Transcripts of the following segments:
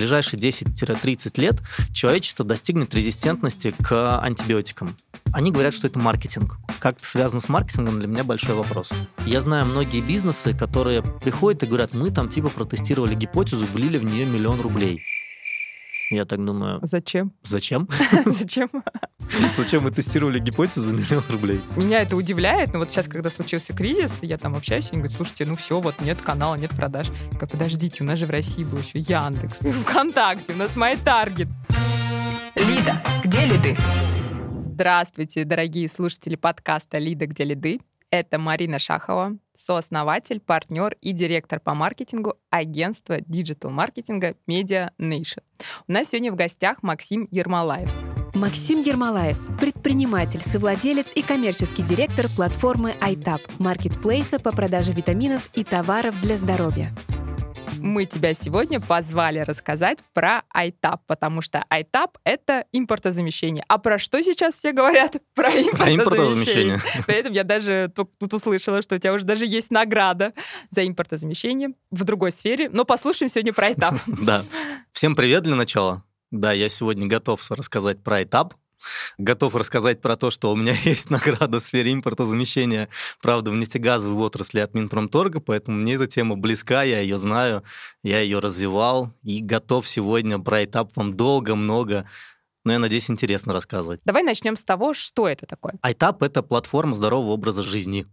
ближайшие 10-30 лет человечество достигнет резистентности к антибиотикам. Они говорят, что это маркетинг. Как это связано с маркетингом, для меня большой вопрос. Я знаю многие бизнесы, которые приходят и говорят, мы там типа протестировали гипотезу, влили в нее миллион рублей. Я так думаю... Зачем? Зачем? Зачем? Зачем мы тестировали гипотезу за миллион рублей? Меня это удивляет, но вот сейчас, когда случился кризис, я там общаюсь, и они говорят, слушайте, ну все, вот нет канала, нет продаж. Я говорю, подождите, у нас же в России был еще Яндекс, ВКонтакте, у нас MyTarget. Лида, где лиды? Здравствуйте, дорогие слушатели подкаста «Лида, где лиды». Это Марина Шахова, сооснователь, партнер и директор по маркетингу агентства диджитал-маркетинга Media Nation. У нас сегодня в гостях Максим Ермолаев. Максим Ермолаев, предприниматель, совладелец и коммерческий директор платформы iTap, маркетплейса по продаже витаминов и товаров для здоровья мы тебя сегодня позвали рассказать про iTap, потому что iTap — это импортозамещение. А про что сейчас все говорят? Про импортозамещение. При этом я даже тут услышала, что у тебя уже даже есть награда за импортозамещение в другой сфере. Но послушаем сегодня про iTap. Да. Всем привет для начала. Да, я сегодня готов рассказать про iTap, готов рассказать про то, что у меня есть награда в сфере импортозамещения, правда, в нефтегазовой отрасли от Минпромторга, поэтому мне эта тема близка, я ее знаю, я ее развивал и готов сегодня про этап вам долго, много но я надеюсь, интересно рассказывать. Давай начнем с того, что это такое. iTap — это платформа здорового образа жизни.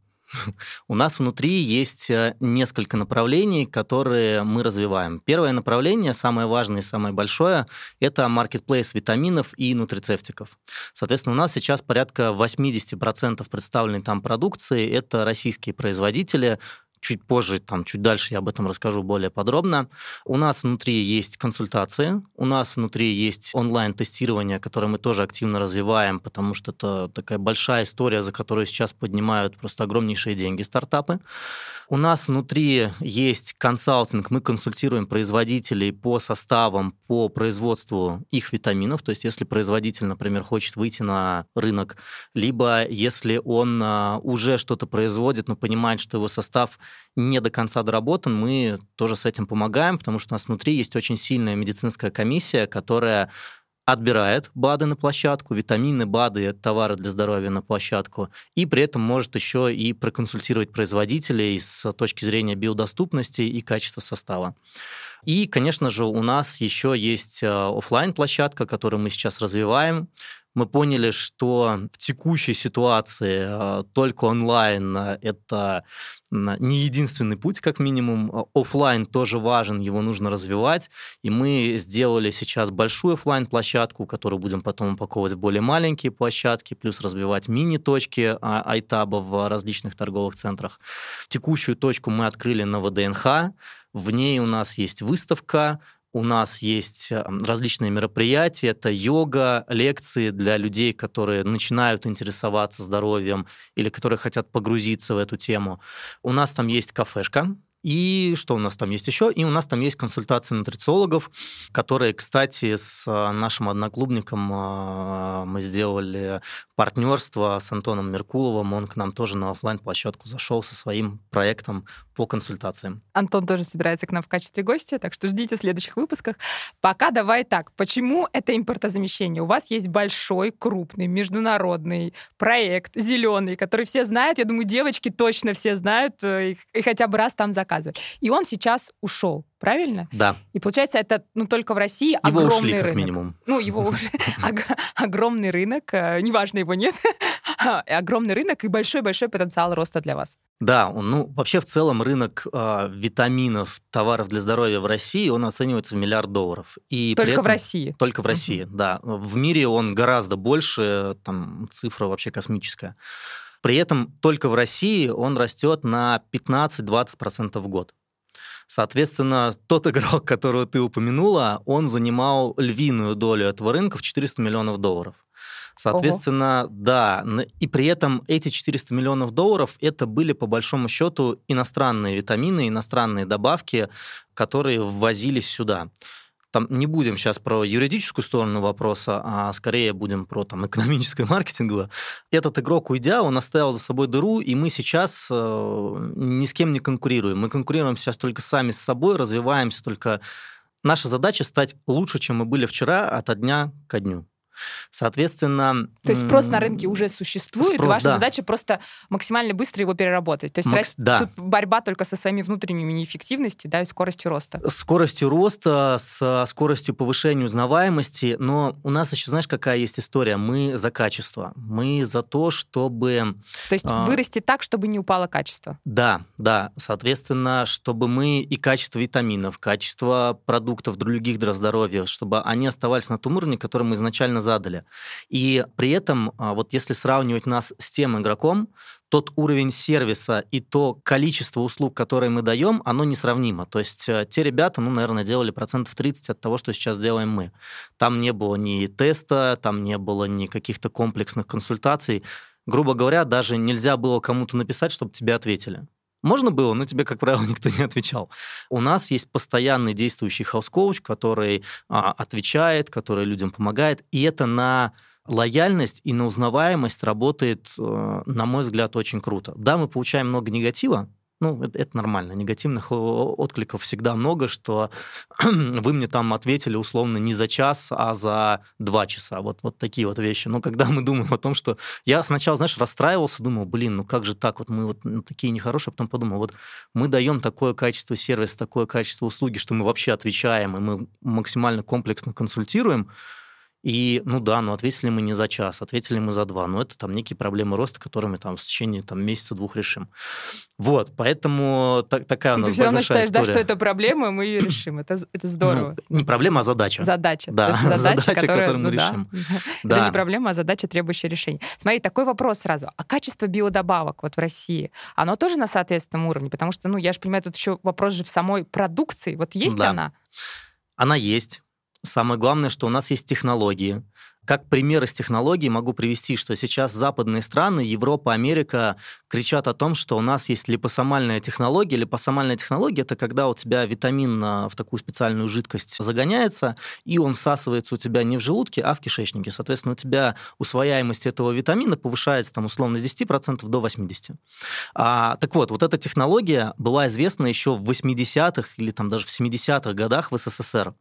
У нас внутри есть э, несколько направлений, которые мы развиваем. Первое направление, самое важное и самое большое, это маркетплейс витаминов и нутрицептиков. Соответственно, у нас сейчас порядка 80% представленной там продукции – это российские производители, чуть позже, там, чуть дальше я об этом расскажу более подробно. У нас внутри есть консультации, у нас внутри есть онлайн-тестирование, которое мы тоже активно развиваем, потому что это такая большая история, за которую сейчас поднимают просто огромнейшие деньги стартапы. У нас внутри есть консалтинг, мы консультируем производителей по составам, по производству их витаминов, то есть если производитель, например, хочет выйти на рынок, либо если он а, уже что-то производит, но понимает, что его состав не до конца доработан, мы тоже с этим помогаем, потому что у нас внутри есть очень сильная медицинская комиссия, которая отбирает БАДы на площадку, витамины, БАДы, товары для здоровья на площадку, и при этом может еще и проконсультировать производителей с точки зрения биодоступности и качества состава. И, конечно же, у нас еще есть э, офлайн площадка которую мы сейчас развиваем мы поняли, что в текущей ситуации э, только онлайн э, это не единственный путь, как минимум. Э, офлайн тоже важен, его нужно развивать. И мы сделали сейчас большую офлайн площадку которую будем потом упаковывать в более маленькие площадки, плюс развивать мини-точки а, айтаба в различных торговых центрах. Текущую точку мы открыли на ВДНХ. В ней у нас есть выставка, у нас есть э, различные мероприятия, это йога, лекции для людей, которые начинают интересоваться здоровьем или которые хотят погрузиться в эту тему. У нас там есть кафешка, и что у нас там есть еще? И у нас там есть консультации нутрициологов, которые, кстати, с э, нашим одноклубником э, мы сделали партнерство с Антоном Меркуловым. Он к нам тоже на офлайн площадку зашел со своим проектом по консультациям. Антон тоже собирается к нам в качестве гостя, так что ждите в следующих выпусках. Пока давай так. Почему это импортозамещение? У вас есть большой, крупный, международный проект, зеленый, который все знают. Я думаю, девочки точно все знают э, и хотя бы раз там заказывают. И он сейчас ушел правильно? Да. И получается, это ну, только в России его огромный ушли, как рынок. минимум. Ну, его уже огромный рынок, э, неважно, его нет, огромный рынок и большой-большой потенциал роста для вас. Да, ну вообще в целом рынок э, витаминов, товаров для здоровья в России, он оценивается в миллиард долларов. И только этом, в России? Только в России, uh-huh. да. В мире он гораздо больше, там цифра вообще космическая. При этом только в России он растет на 15-20% в год. Соответственно, тот игрок, которого ты упомянула, он занимал львиную долю этого рынка в 400 миллионов долларов. Соответственно, Ого. да, и при этом эти 400 миллионов долларов это были по большому счету иностранные витамины, иностранные добавки, которые ввозились сюда там не будем сейчас про юридическую сторону вопроса, а скорее будем про там, экономическое маркетинговое. Этот игрок, уйдя, он оставил за собой дыру, и мы сейчас э, ни с кем не конкурируем. Мы конкурируем сейчас только сами с собой, развиваемся только наша задача стать лучше, чем мы были вчера, от дня ко дню. Соответственно... То есть спрос на рынке уже существует, спрос, ваша да. задача просто максимально быстро его переработать. То есть Макс- да. тут борьба только со своими внутренними неэффективностью, да, и скоростью роста. Скоростью роста, с скоростью повышения узнаваемости, но у нас еще, знаешь, какая есть история? Мы за качество, мы за то, чтобы... То есть А. вырасти так, чтобы не упало качество. Да, да, соответственно, чтобы мы и качество витаминов, качество продуктов других для здоровья, чтобы они оставались на том уровне, который мы изначально задали. И при этом, а, вот если сравнивать нас с тем игроком, тот уровень сервиса и то количество услуг, которые мы даем, оно несравнимо. То есть э, те ребята, ну, наверное, делали процентов 30 от того, что сейчас делаем мы. Там не было ни теста, там не было ни каких-то комплексных консультаций. Грубо говоря, даже нельзя было кому-то написать, чтобы тебе ответили. Можно было, но тебе, как правило, никто не отвечал. У нас есть постоянный действующий health coach, который а, отвечает, который людям помогает, и это на лояльность и на узнаваемость работает, э, на мой взгляд, очень круто. Да, мы получаем много негатива, ну, это, это нормально. Негативных откликов всегда много, что вы мне там ответили условно не за час, а за два часа. Вот, вот такие вот вещи. Но когда мы думаем о том, что... Я сначала, знаешь, расстраивался, думал, блин, ну как же так? Вот мы вот ну, такие нехорошие. Потом подумал, вот мы даем такое качество сервиса, такое качество услуги, что мы вообще отвечаем, и мы максимально комплексно консультируем. И, ну да, ну ответили мы не за час, ответили мы за два. Но это там некие проблемы роста, которые мы там в течение там, месяца-двух решим. Вот, поэтому так, такая у нас Ты все равно считаешь, да, история. что это проблема, мы ее решим. Это, это здорово. Ну, не проблема, а задача. Задача. Да, задача, задача, которая, которую мы ну да. решим. Это Да. не проблема, а задача, требующая решения. Смотри, такой вопрос сразу. А качество биодобавок вот в России, оно тоже на соответственном уровне? Потому что, ну, я же понимаю, тут еще вопрос же в самой продукции. Вот есть Да. она? Она есть. Самое главное, что у нас есть технологии. Как пример из технологий могу привести, что сейчас западные страны, Европа, Америка кричат о том, что у нас есть липосомальная технология. Липосомальная технология – это когда у тебя витамин а, в такую специальную жидкость загоняется, и он всасывается у тебя не в желудке, а в кишечнике. Соответственно, у тебя усвояемость этого витамина повышается там, условно с 10% до 80%. А, так вот, вот эта технология была известна еще в 80-х или там даже в 70-х годах в СССР.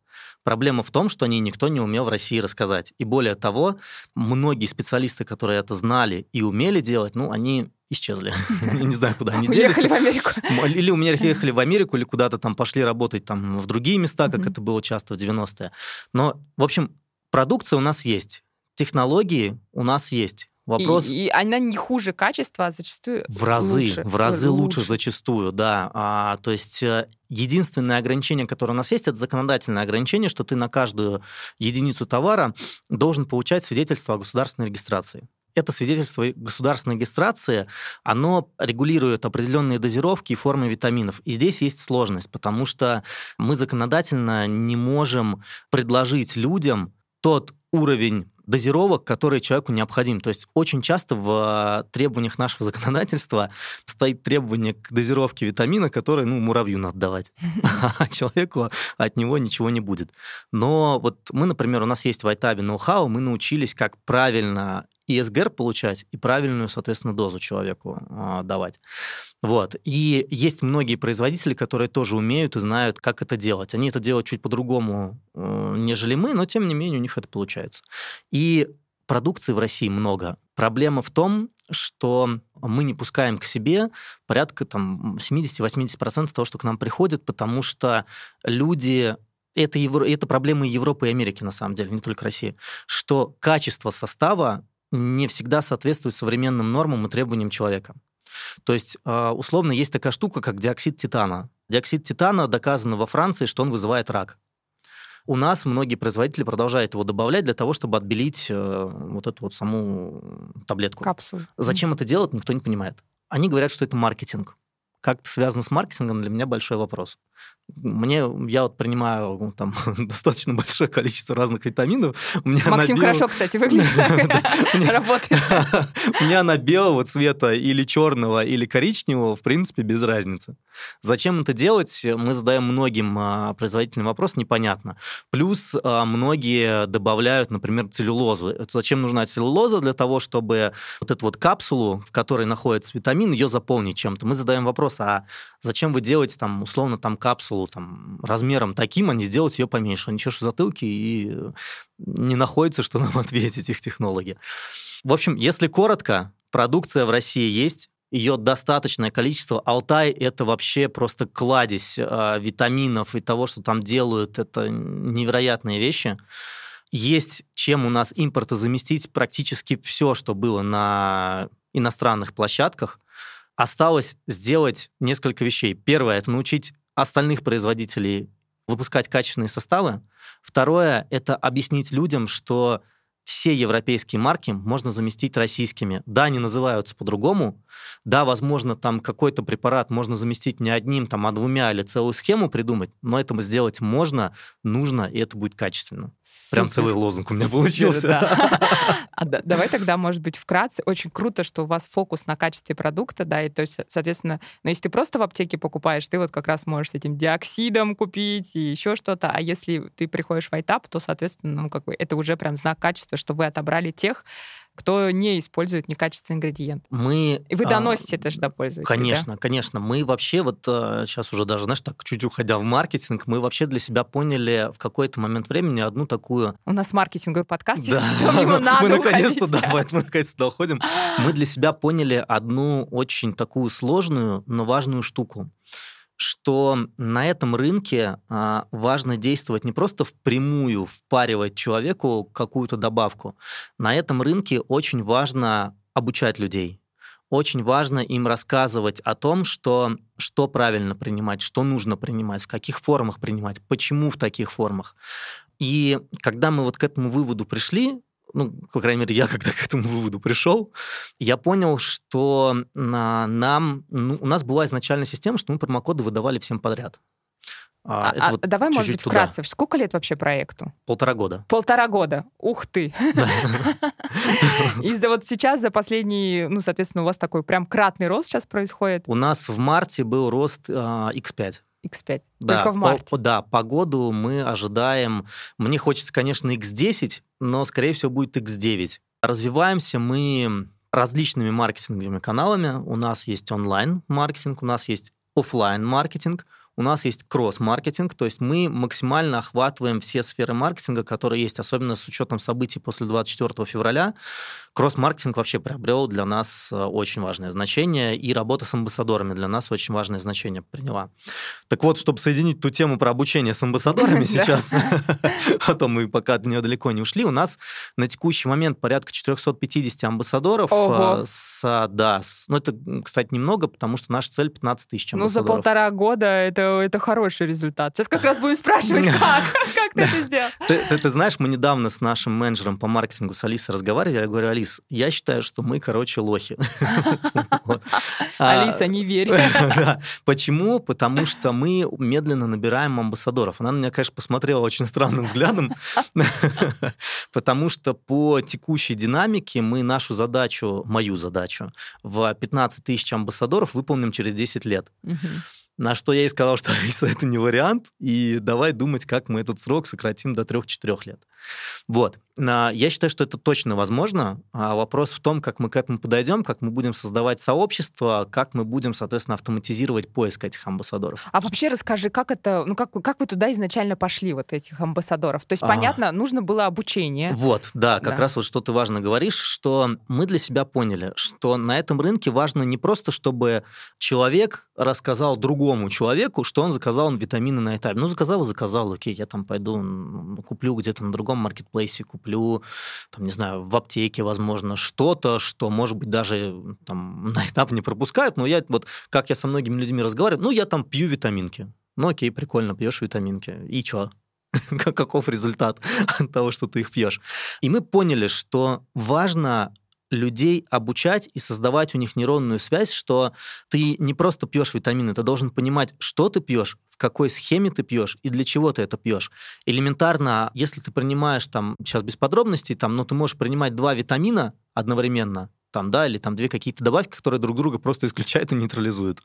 Проблема в том, что о ней никто не умел в России рассказать. И более того, многие специалисты, которые это знали и умели делать, ну, они исчезли. Не знаю, куда они делись. Уехали в Америку. Или у меня ехали в Америку, или куда-то там пошли работать там в другие места, как это было часто в 90-е. Но, в общем, продукция у нас есть, технологии у нас есть. Вопрос И, и она не хуже качества, а зачастую в разы, лучше. в разы лучше, Лучше. зачастую, да. А, то есть э, единственное ограничение, которое у нас есть, это законодательное ограничение, что ты на каждую единицу товара должен получать свидетельство о государственной регистрации. Это свидетельство государственной регистрации, оно регулирует определенные дозировки и формы витаминов. И здесь есть сложность, потому что мы законодательно не можем предложить людям тот уровень дозировок, который человеку необходим. То есть очень часто в э, требованиях нашего законодательства стоит требование к дозировке витамина, который, ну, муравью надо давать, а человеку от него ничего не будет. Но вот мы, например, у нас есть в Айтабе ноу-хау, мы научились, как правильно и СГР получать, и правильную, соответственно, дозу человеку э, давать. Вот. И есть многие производители, которые тоже умеют и знают, как это делать. Они это делают чуть по-другому, э, нежели мы, но тем не менее у них это получается. И продукции в России много. Проблема в том, что мы не пускаем к себе порядка там, 70-80% того, что к нам приходит, потому что люди это, Евро... это проблемы Европы и Америки, на самом деле, не только России, что качество состава не всегда соответствует современным нормам и требованиям человека. То есть, э, условно, есть такая штука, как диоксид титана. Диоксид титана доказано во Франции, что он вызывает рак. У нас многие производители продолжают его добавлять для того, чтобы отбелить э, вот эту вот саму таблетку. Капсул. Зачем это делать, никто не понимает. Они говорят, что это маркетинг. Как это связано с маркетингом, для меня большой вопрос. Мне, я вот принимаю ну, там достаточно большое количество разных витаминов. У меня Максим белом- хорошо, кстати, выглядит. Работает. У меня на белого цвета или черного, или коричневого, в принципе, без разницы. Зачем это делать, мы задаем многим а, производителям вопрос, непонятно. Плюс а, многие добавляют, например, целлюлозу. Зачем нужна целлюлоза? Для того, чтобы вот эту вот капсулу, в которой находится витамин, ее заполнить чем-то. Мы задаем вопрос, вопрос, а зачем вы делаете там, условно, там капсулу там, размером таким, а не сделать ее поменьше? Они чешут затылки и не находится, что нам ответить их технологи. В общем, если коротко, продукция в России есть, ее достаточное количество. Алтай – это вообще просто кладезь э, витаминов и того, что там делают. Это невероятные вещи. Есть чем у нас импорта заместить практически все, что было на иностранных площадках. Осталось сделать несколько вещей. Первое – это научить остальных производителей выпускать качественные составы. Второе – это объяснить людям, что все европейские марки можно заместить российскими. Да, они называются по-другому. Да, возможно, там какой-то препарат можно заместить не одним, там, а двумя или целую схему придумать, но это сделать можно, нужно, и это будет качественно. Супер. Прям целый лозунг у меня Супер, получился. Да. А да, давай тогда, может быть, вкратце. Очень круто, что у вас фокус на качестве продукта, да, и то есть, соответственно, но если ты просто в аптеке покупаешь, ты вот как раз можешь с этим диоксидом купить и еще что-то, а если ты приходишь в айтап, то, соответственно, ну, как бы это уже прям знак качества, что вы отобрали тех, кто не использует некачественный ингредиент. Мы... И вы а, доносите а, это же до пользователя. Конечно, да? конечно. Мы вообще вот сейчас уже даже, знаешь, так чуть уходя в маркетинг, мы вообще для себя поняли в какой-то момент времени одну такую... У нас маркетинговый подкаст, да. ему надо Мы наконец-то, да, мы наконец-то доходим. Мы для себя поняли одну очень такую сложную, но важную штуку что на этом рынке а, важно действовать не просто впрямую, впаривать человеку какую-то добавку. На этом рынке очень важно обучать людей. Очень важно им рассказывать о том, что, что правильно принимать, что нужно принимать, в каких формах принимать, почему в таких формах. И когда мы вот к этому выводу пришли, ну, по крайней мере, я когда к этому выводу пришел, я понял, что на, нам, ну, у нас была изначальная система, что мы промокоды выдавали всем подряд. А, а, вот давай, может быть, туда. вкратце. Сколько лет вообще проекту? Полтора года. Полтора года. Ух ты. И вот сейчас, за последние, ну, соответственно, у вас такой прям кратный рост сейчас происходит? У нас в марте был рост X5. X5. Да, Только в марте. По, да, по году мы ожидаем... Мне хочется, конечно, X10, но, скорее всего, будет X9. Развиваемся мы различными маркетинговыми каналами. У нас есть онлайн-маркетинг, у нас есть офлайн маркетинг у нас есть кросс-маркетинг, то есть мы максимально охватываем все сферы маркетинга, которые есть, особенно с учетом событий после 24 февраля кросс-маркетинг вообще приобрел для нас э, очень важное значение, и работа с амбассадорами для нас очень важное значение приняла. Так вот, чтобы соединить ту тему про обучение с амбассадорами сейчас, а то мы пока от нее далеко не ушли, у нас на текущий момент порядка 450 амбассадоров. Э, с, да, ну это, кстати, немного, потому что наша цель 15 тысяч амбассадоров. Ну, за полтора года это, это хороший результат. Сейчас как раз будем спрашивать, как, как ты это сделал. Ты, знаешь, мы недавно с нашим менеджером по маркетингу с Алисой разговаривали, я говорю, Алиса, Алис, я считаю, что мы, короче, лохи. Алиса, не верь. Почему? Потому что мы медленно набираем амбассадоров. Она на меня, конечно, посмотрела очень странным взглядом, потому что по текущей динамике мы нашу задачу, мою задачу, в 15 тысяч амбассадоров выполним через 10 лет. На что я ей сказал, что Алиса, это не вариант, и давай думать, как мы этот срок сократим до 3-4 лет. Вот. Я считаю, что это точно возможно. А вопрос в том, как мы к этому подойдем, как мы будем создавать сообщество, как мы будем, соответственно, автоматизировать поиск этих амбассадоров. А вообще расскажи, как это, ну как, как вы туда изначально пошли, вот этих амбассадоров? То есть, а... понятно, нужно было обучение. Вот, да, как да. раз вот что ты важно говоришь, что мы для себя поняли, что на этом рынке важно не просто, чтобы человек рассказал другому человеку, что он заказал витамины на этапе. Ну, заказал и заказал, окей, я там пойду куплю где-то на другом маркетплейсе, куплю куплю, там, не знаю, в аптеке, возможно, что-то, что, может быть, даже там, на этап не пропускают, но я вот, как я со многими людьми разговариваю, ну, я там пью витаминки. Ну, окей, прикольно, пьешь витаминки. И что? Каков результат от того, что ты их пьешь? И мы поняли, что важно людей обучать и создавать у них нейронную связь, что ты не просто пьешь витамины, ты должен понимать, что ты пьешь, в какой схеме ты пьешь и для чего ты это пьешь. Элементарно, если ты принимаешь там, сейчас без подробностей, там, но ты можешь принимать два витамина одновременно, там, да, или там две какие-то добавки, которые друг друга просто исключают и нейтрализуют.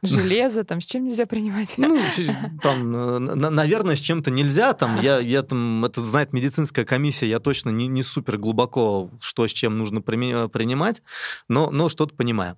Железо, там, с чем нельзя принимать? Ну, там, э, наверное, с чем-то нельзя, там, я, я там, это знает медицинская комиссия, я точно не, не супер глубоко, что с чем нужно принимать, но, но что-то понимаю.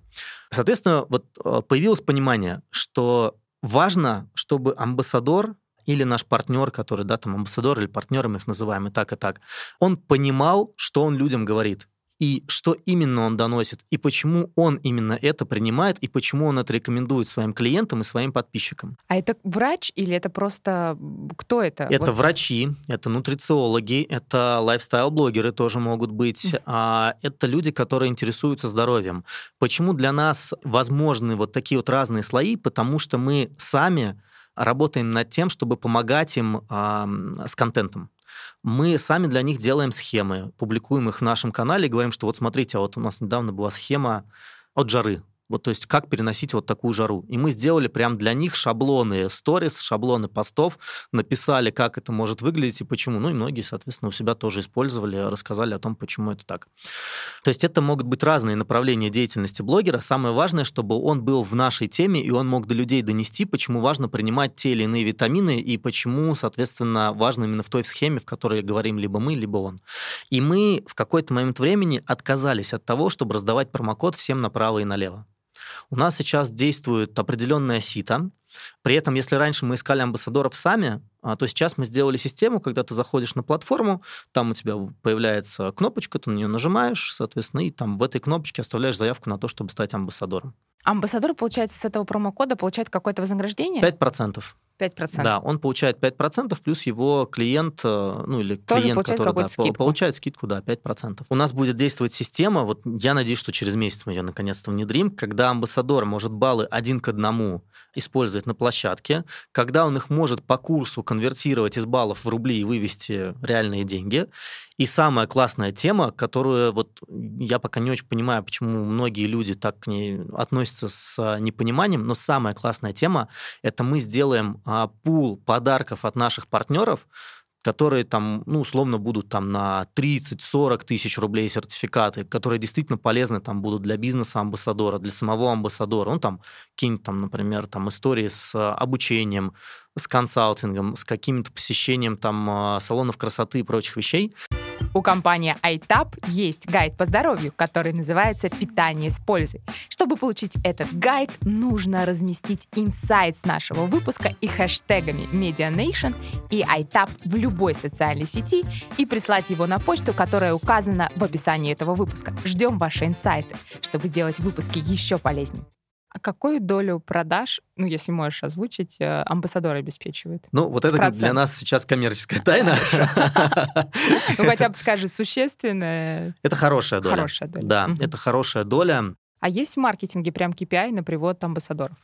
Соответственно, вот э, появилось понимание, что важно, чтобы амбассадор или наш партнер, который, да, там, амбассадор или партнер, мы их называем и так, и так, он понимал, что он людям говорит и что именно он доносит, и почему он именно это принимает, и почему он это рекомендует своим клиентам и своим подписчикам. А это врач или это просто кто это? Это вот. врачи, это нутрициологи, это лайфстайл-блогеры тоже могут быть, а это люди, которые интересуются здоровьем. Почему для нас возможны вот такие вот разные слои? Потому что мы сами работаем над тем, чтобы помогать им а, с контентом мы сами для них делаем схемы, публикуем их в нашем канале и говорим, что вот смотрите, а вот у нас недавно была схема от жары. Вот, то есть, как переносить вот такую жару. И мы сделали прям для них шаблоны сторис, шаблоны постов, написали, как это может выглядеть и почему. Ну и многие, соответственно, у себя тоже использовали, рассказали о том, почему это так. То есть, это могут быть разные направления деятельности блогера. Самое важное, чтобы он был в нашей теме, и он мог до людей донести, почему важно принимать те или иные витамины, и почему, соответственно, важно именно в той схеме, в которой говорим либо мы, либо он. И мы в какой-то момент времени отказались от того, чтобы раздавать промокод всем направо и налево. У нас сейчас действует определенная сита. При этом, если раньше мы искали амбассадоров сами, а, то сейчас мы сделали систему, когда ты заходишь на платформу, там у тебя появляется кнопочка, ты на нее нажимаешь, соответственно, и там в этой кнопочке оставляешь заявку на то, чтобы стать амбассадором. Амбассадор, получается, с этого промокода получает какое-то вознаграждение? 5%. 5%. Да, он получает 5%, плюс его клиент, э, ну или Тоже клиент, который да, скидку. получает скидку, да, 5%. У нас будет действовать система, вот я надеюсь, что через месяц мы ее наконец-то внедрим, когда амбассадор может баллы один к одному использовать на площадке, когда он их может по курсу конвертировать из баллов в рубли и вывести реальные деньги. И самая классная тема, которую вот я пока не очень понимаю, почему многие люди так к ней относятся с непониманием, но самая классная тема – это мы сделаем а, пул подарков от наших партнеров, которые там, ну, условно, будут там на 30-40 тысяч рублей сертификаты, которые действительно полезны там будут для бизнеса амбассадора, для самого амбассадора. Ну, там, какие-нибудь там, например, там истории с обучением, с консалтингом, с каким-то посещением там а, салонов красоты и прочих вещей. У компании iTap есть гайд по здоровью, который называется «Питание с пользой». Чтобы получить этот гайд, нужно разместить инсайт с нашего выпуска и хэштегами MediaNation и iTap в любой социальной сети и прислать его на почту, которая указана в описании этого выпуска. Ждем ваши инсайты, чтобы сделать выпуски еще полезнее. А какую долю продаж, ну, если можешь озвучить, э, амбассадор обеспечивает? Ну, вот это Процент. для нас сейчас коммерческая тайна. Ну, хотя бы скажи, существенная? Это хорошая доля. Хорошая доля. Да, это хорошая доля. А есть в маркетинге прям KPI на привод амбассадоров?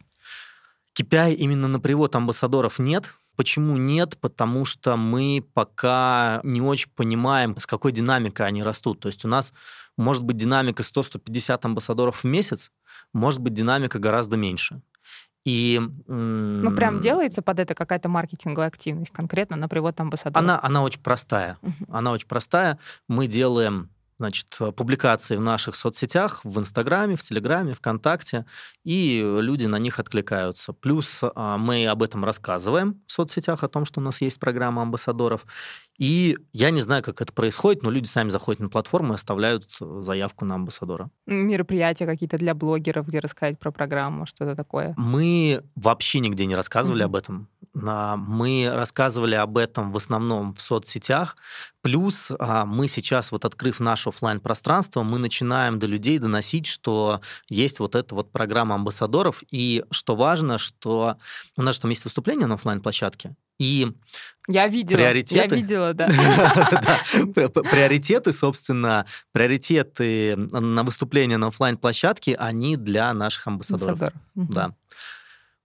KPI именно на привод амбассадоров нет. Почему нет? Потому что мы пока не очень понимаем, с какой динамикой они растут. То есть у нас может быть динамика 100-150 амбассадоров в месяц, может быть динамика гораздо меньше. И, ну, прям делается под это какая-то маркетинговая активность конкретно на привод амбассадора? Она, она очень простая. Uh-huh. Она очень простая. Мы делаем значит, публикации в наших соцсетях, в Инстаграме, в Телеграме, ВКонтакте, и люди на них откликаются. Плюс а, мы об этом рассказываем в соцсетях, о том, что у нас есть программа амбассадоров. И я не знаю, как это происходит, но люди сами заходят на платформу и оставляют заявку на амбассадора. Мероприятия какие-то для блогеров, где рассказать про программу, что-то такое? Мы вообще нигде не рассказывали mm-hmm. об этом. Мы рассказывали об этом в основном в соцсетях. Плюс а, мы сейчас, вот открыв наше офлайн пространство мы начинаем до людей доносить, что есть вот эта вот программа амбассадоров. И что важно, что у нас же там есть выступление на офлайн площадке и я видела, приоритеты, я видела, да. Приоритеты, собственно, приоритеты на выступление на офлайн площадке они для наших амбассадоров. Да.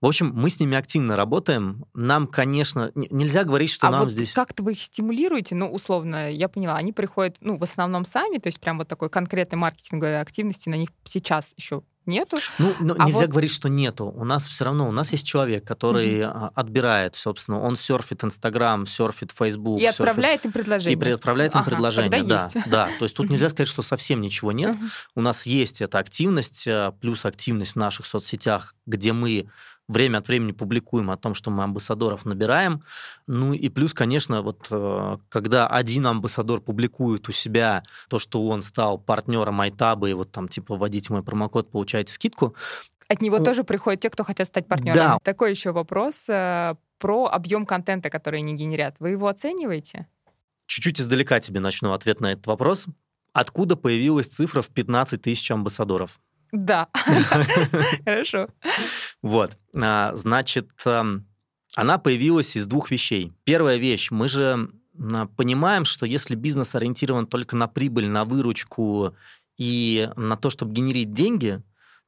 В общем, мы с ними активно работаем. Нам, конечно, нельзя говорить, что а нам вот здесь... как-то вы их стимулируете? Ну, условно, я поняла, они приходят, ну, в основном сами, то есть прям вот такой конкретной маркетинговой активности на них сейчас еще Нету? Ну, ну, А нельзя вот- говорить, что нету. У нас все равно, у нас есть человек, который а, отбирает, собственно, он серфит Инстаграм, серфит Фейсбук. И отправляет им И предложение. при- отправляет им Ага, предложение, да, есть. да. То есть тут нельзя сказать, что совсем ничего нет. Мгм. У нас есть эта активность, э, плюс активность в наших соцсетях, где мы время от времени публикуем о том, что мы амбассадоров набираем. Ну и плюс, конечно, вот э, когда один амбассадор публикует у себя то, что он стал партнером Айтаба, и вот там типа вводите мой промокод, получаете скидку, От него Ну, тоже приходят те, кто хотят стать партнерами. да. Такой еще вопрос э, про объем контента, который они генерят. Вы его оцениваете? чуть-чуть издалека тебе начну ответ на этот вопрос. Откуда появилась цифра в 15 тысяч амбассадоров? Да. Хорошо. Вот, а, значит, ам, она появилась из двух вещей. Первая вещь, мы же м, понимаем, что если бизнес ориентирован только на прибыль, на выручку и на то, чтобы генерить деньги,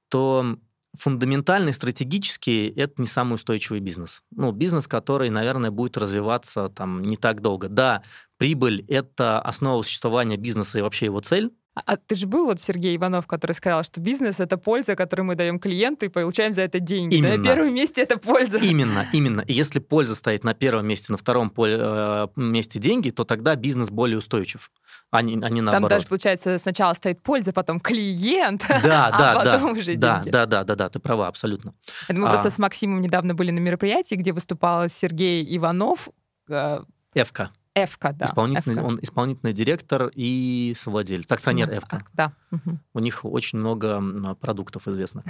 то фундаментально и стратегически это не самый устойчивый бизнес. Ну, бизнес, который, наверное, будет развиваться там не так долго. Да, прибыль — это основа существования бизнеса и вообще его цель, А, а ты же был вот Сергей Иванов, который сказал, что бизнес — это польза, которую мы даем клиенту и получаем за это деньги. Да, Именно. на первом месте это польза. Именно, именно. И если польза стоит на первом месте, на втором поле- э, месте деньги, то тогда бизнес более устойчив, а не, а не Там наоборот. даже, получается, сначала стоит польза, потом клиент, Да, а да, да. потом уже Да, деньги. да, да, да, да, ты права, абсолютно. Это мы А. просто с Максимом недавно были на мероприятии, где выступал Сергей Иванов, Эвка, Эвка, да. исполнительный, Эвка. он исполнительный директор и совладелец, акционер Ну, Эвка. Да. У них очень много продуктов известно.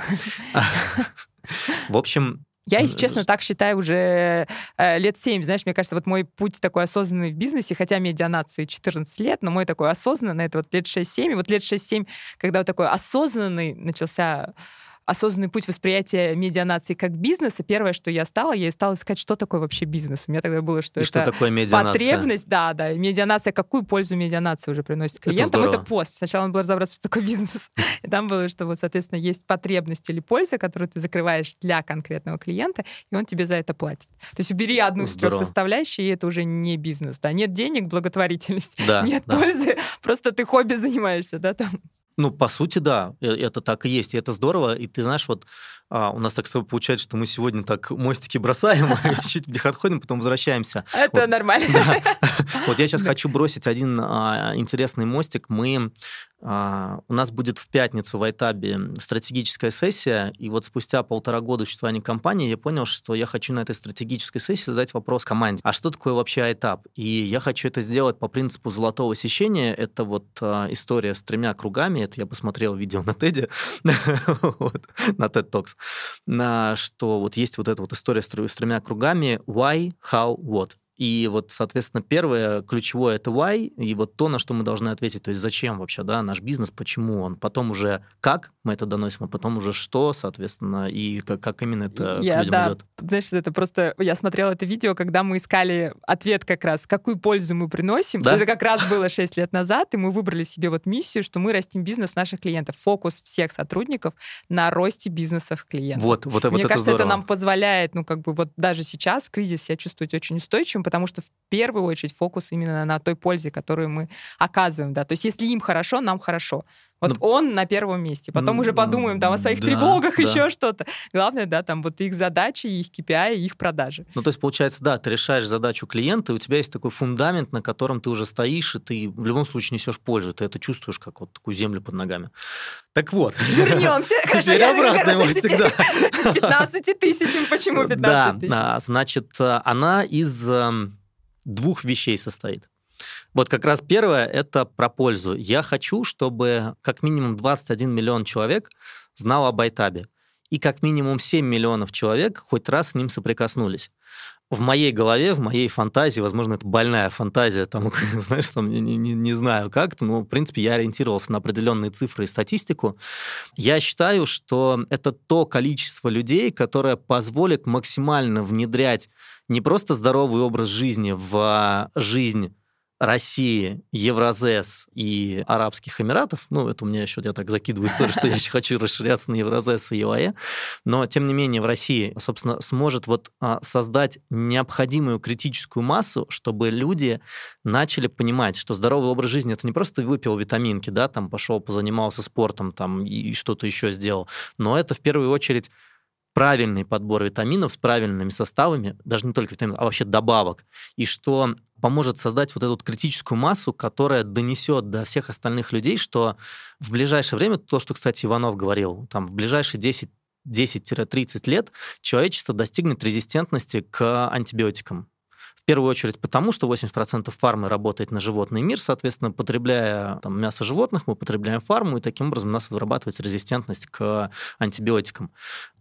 В общем, Я, если честно, так считаю уже э, лет 7. Знаешь, мне кажется, вот мой путь такой осознанный в бизнесе, хотя медианации 14 лет, но мой такой осознанный, это вот лет 6-7. И вот лет 6-7, когда вот такой осознанный начался осознанный путь восприятия медианации как бизнеса, первое, что я стала, я стала искать, что такое вообще бизнес. У меня тогда было, что и это что такое медианация? потребность, да, да. Медианация, какую пользу медианация уже приносит Это клиентам? Это, здорово. пост. Сначала надо было разобраться, что такое бизнес. И там было, что вот, соответственно, есть потребность или польза, которую ты закрываешь для конкретного клиента, и он тебе за это платит. То есть убери одну Здорово. составляющую, и это уже не бизнес. Да? Нет денег, благотворительность. Да, Нет да. пользы, просто ты хобби занимаешься, да, там. Ну, по сути, да, э- это так и есть, и это здорово. И ты знаешь, вот а, у нас так получается, что мы сегодня так мостики бросаем, чуть в них отходим, потом возвращаемся. Это Вот. нормально. Да. Вот я сейчас хочу бросить один а, интересный мостик. Мы а, у нас будет в пятницу в Айтабе стратегическая сессия, и вот спустя полтора года существования компании я понял, что я хочу на этой стратегической сессии задать вопрос команде, а что такое вообще Айтаб? И я хочу это сделать по принципу золотого сечения. Это вот а, история с тремя кругами, это я посмотрел видео на Теде, на TED Talks, на, что вот есть вот эта вот история с тремя кругами why, how, what. И вот, соответственно, первое ключевое это why, и вот то, на что мы должны ответить, то есть зачем вообще, да, наш бизнес, почему он, потом уже как мы это доносим, а потом уже что, соответственно, и как, как именно это Я, к людям да, идет. Знаешь, это просто... Я смотрела это видео, когда мы искали ответ как раз, какую пользу мы приносим. Да? Это как раз было 6 лет назад, и мы выбрали себе вот миссию, что мы растим бизнес наших клиентов. Фокус всех сотрудников на росте бизнесов клиентов. Вот, вот, вот Мне это кажется, здорово. это нам позволяет, ну, как бы вот даже сейчас в кризис себя чувствовать очень устойчивым, потому что в первую очередь фокус именно на той пользе, которую мы оказываем, да. То есть если им хорошо, нам хорошо. Вот Ну, он на первом месте. Потом м, уже подумаем там о своих да, тревогах, да. еще что-то. Главное, да, там вот их задачи, их KPI, их продажи. Ну, то есть, получается, да, ты решаешь задачу клиента, и у тебя есть такой фундамент, на котором ты уже стоишь, и ты в любом случае несешь пользу. Ты это чувствуешь, как вот такую землю под ногами. Так вот. Вернемся. Теперь я обратный как раз мостик, теперь да. 15 тысячам. Почему 15 Да, тысяч? а, значит, э, она из эм, двух вещей состоит. Вот как раз первое – это про пользу. Я хочу, чтобы как минимум 21 миллион человек знал об Айтабе. И как минимум 7 миллионов человек хоть раз с ним соприкоснулись. В моей голове, в моей фантазии, возможно, это больная фантазия, там, знаешь, там, не, не- не знаю как-то, но, в принципе, я ориентировался на определенные цифры и статистику. Я считаю, что это то количество людей, которое позволит максимально внедрять не просто здоровый образ жизни в жизнь России, Евразес и Арабских Эмиратов, ну, это у меня еще, я так закидываю историю, что я еще хочу расширяться на Евразес и ЮАЭ, но, тем не менее, в России, собственно, сможет вот а, создать необходимую критическую массу, чтобы люди начали понимать, что здоровый образ жизни это не просто выпил витаминки, да, там пошел, позанимался спортом там и что-то еще сделал, но это в первую очередь правильный подбор витаминов с правильными составами, даже не только витаминов, а вообще добавок, и что поможет создать вот эту критическую массу, которая донесет до всех остальных людей, что в ближайшее время, то, что, кстати, Иванов говорил, там в ближайшие 10 10-30 лет человечество достигнет резистентности к антибиотикам. В первую очередь потому, что 80% фармы работает на животный мир, соответственно, потребляя там, мясо животных, мы потребляем фарму, и таким образом у нас вырабатывается резистентность к антибиотикам.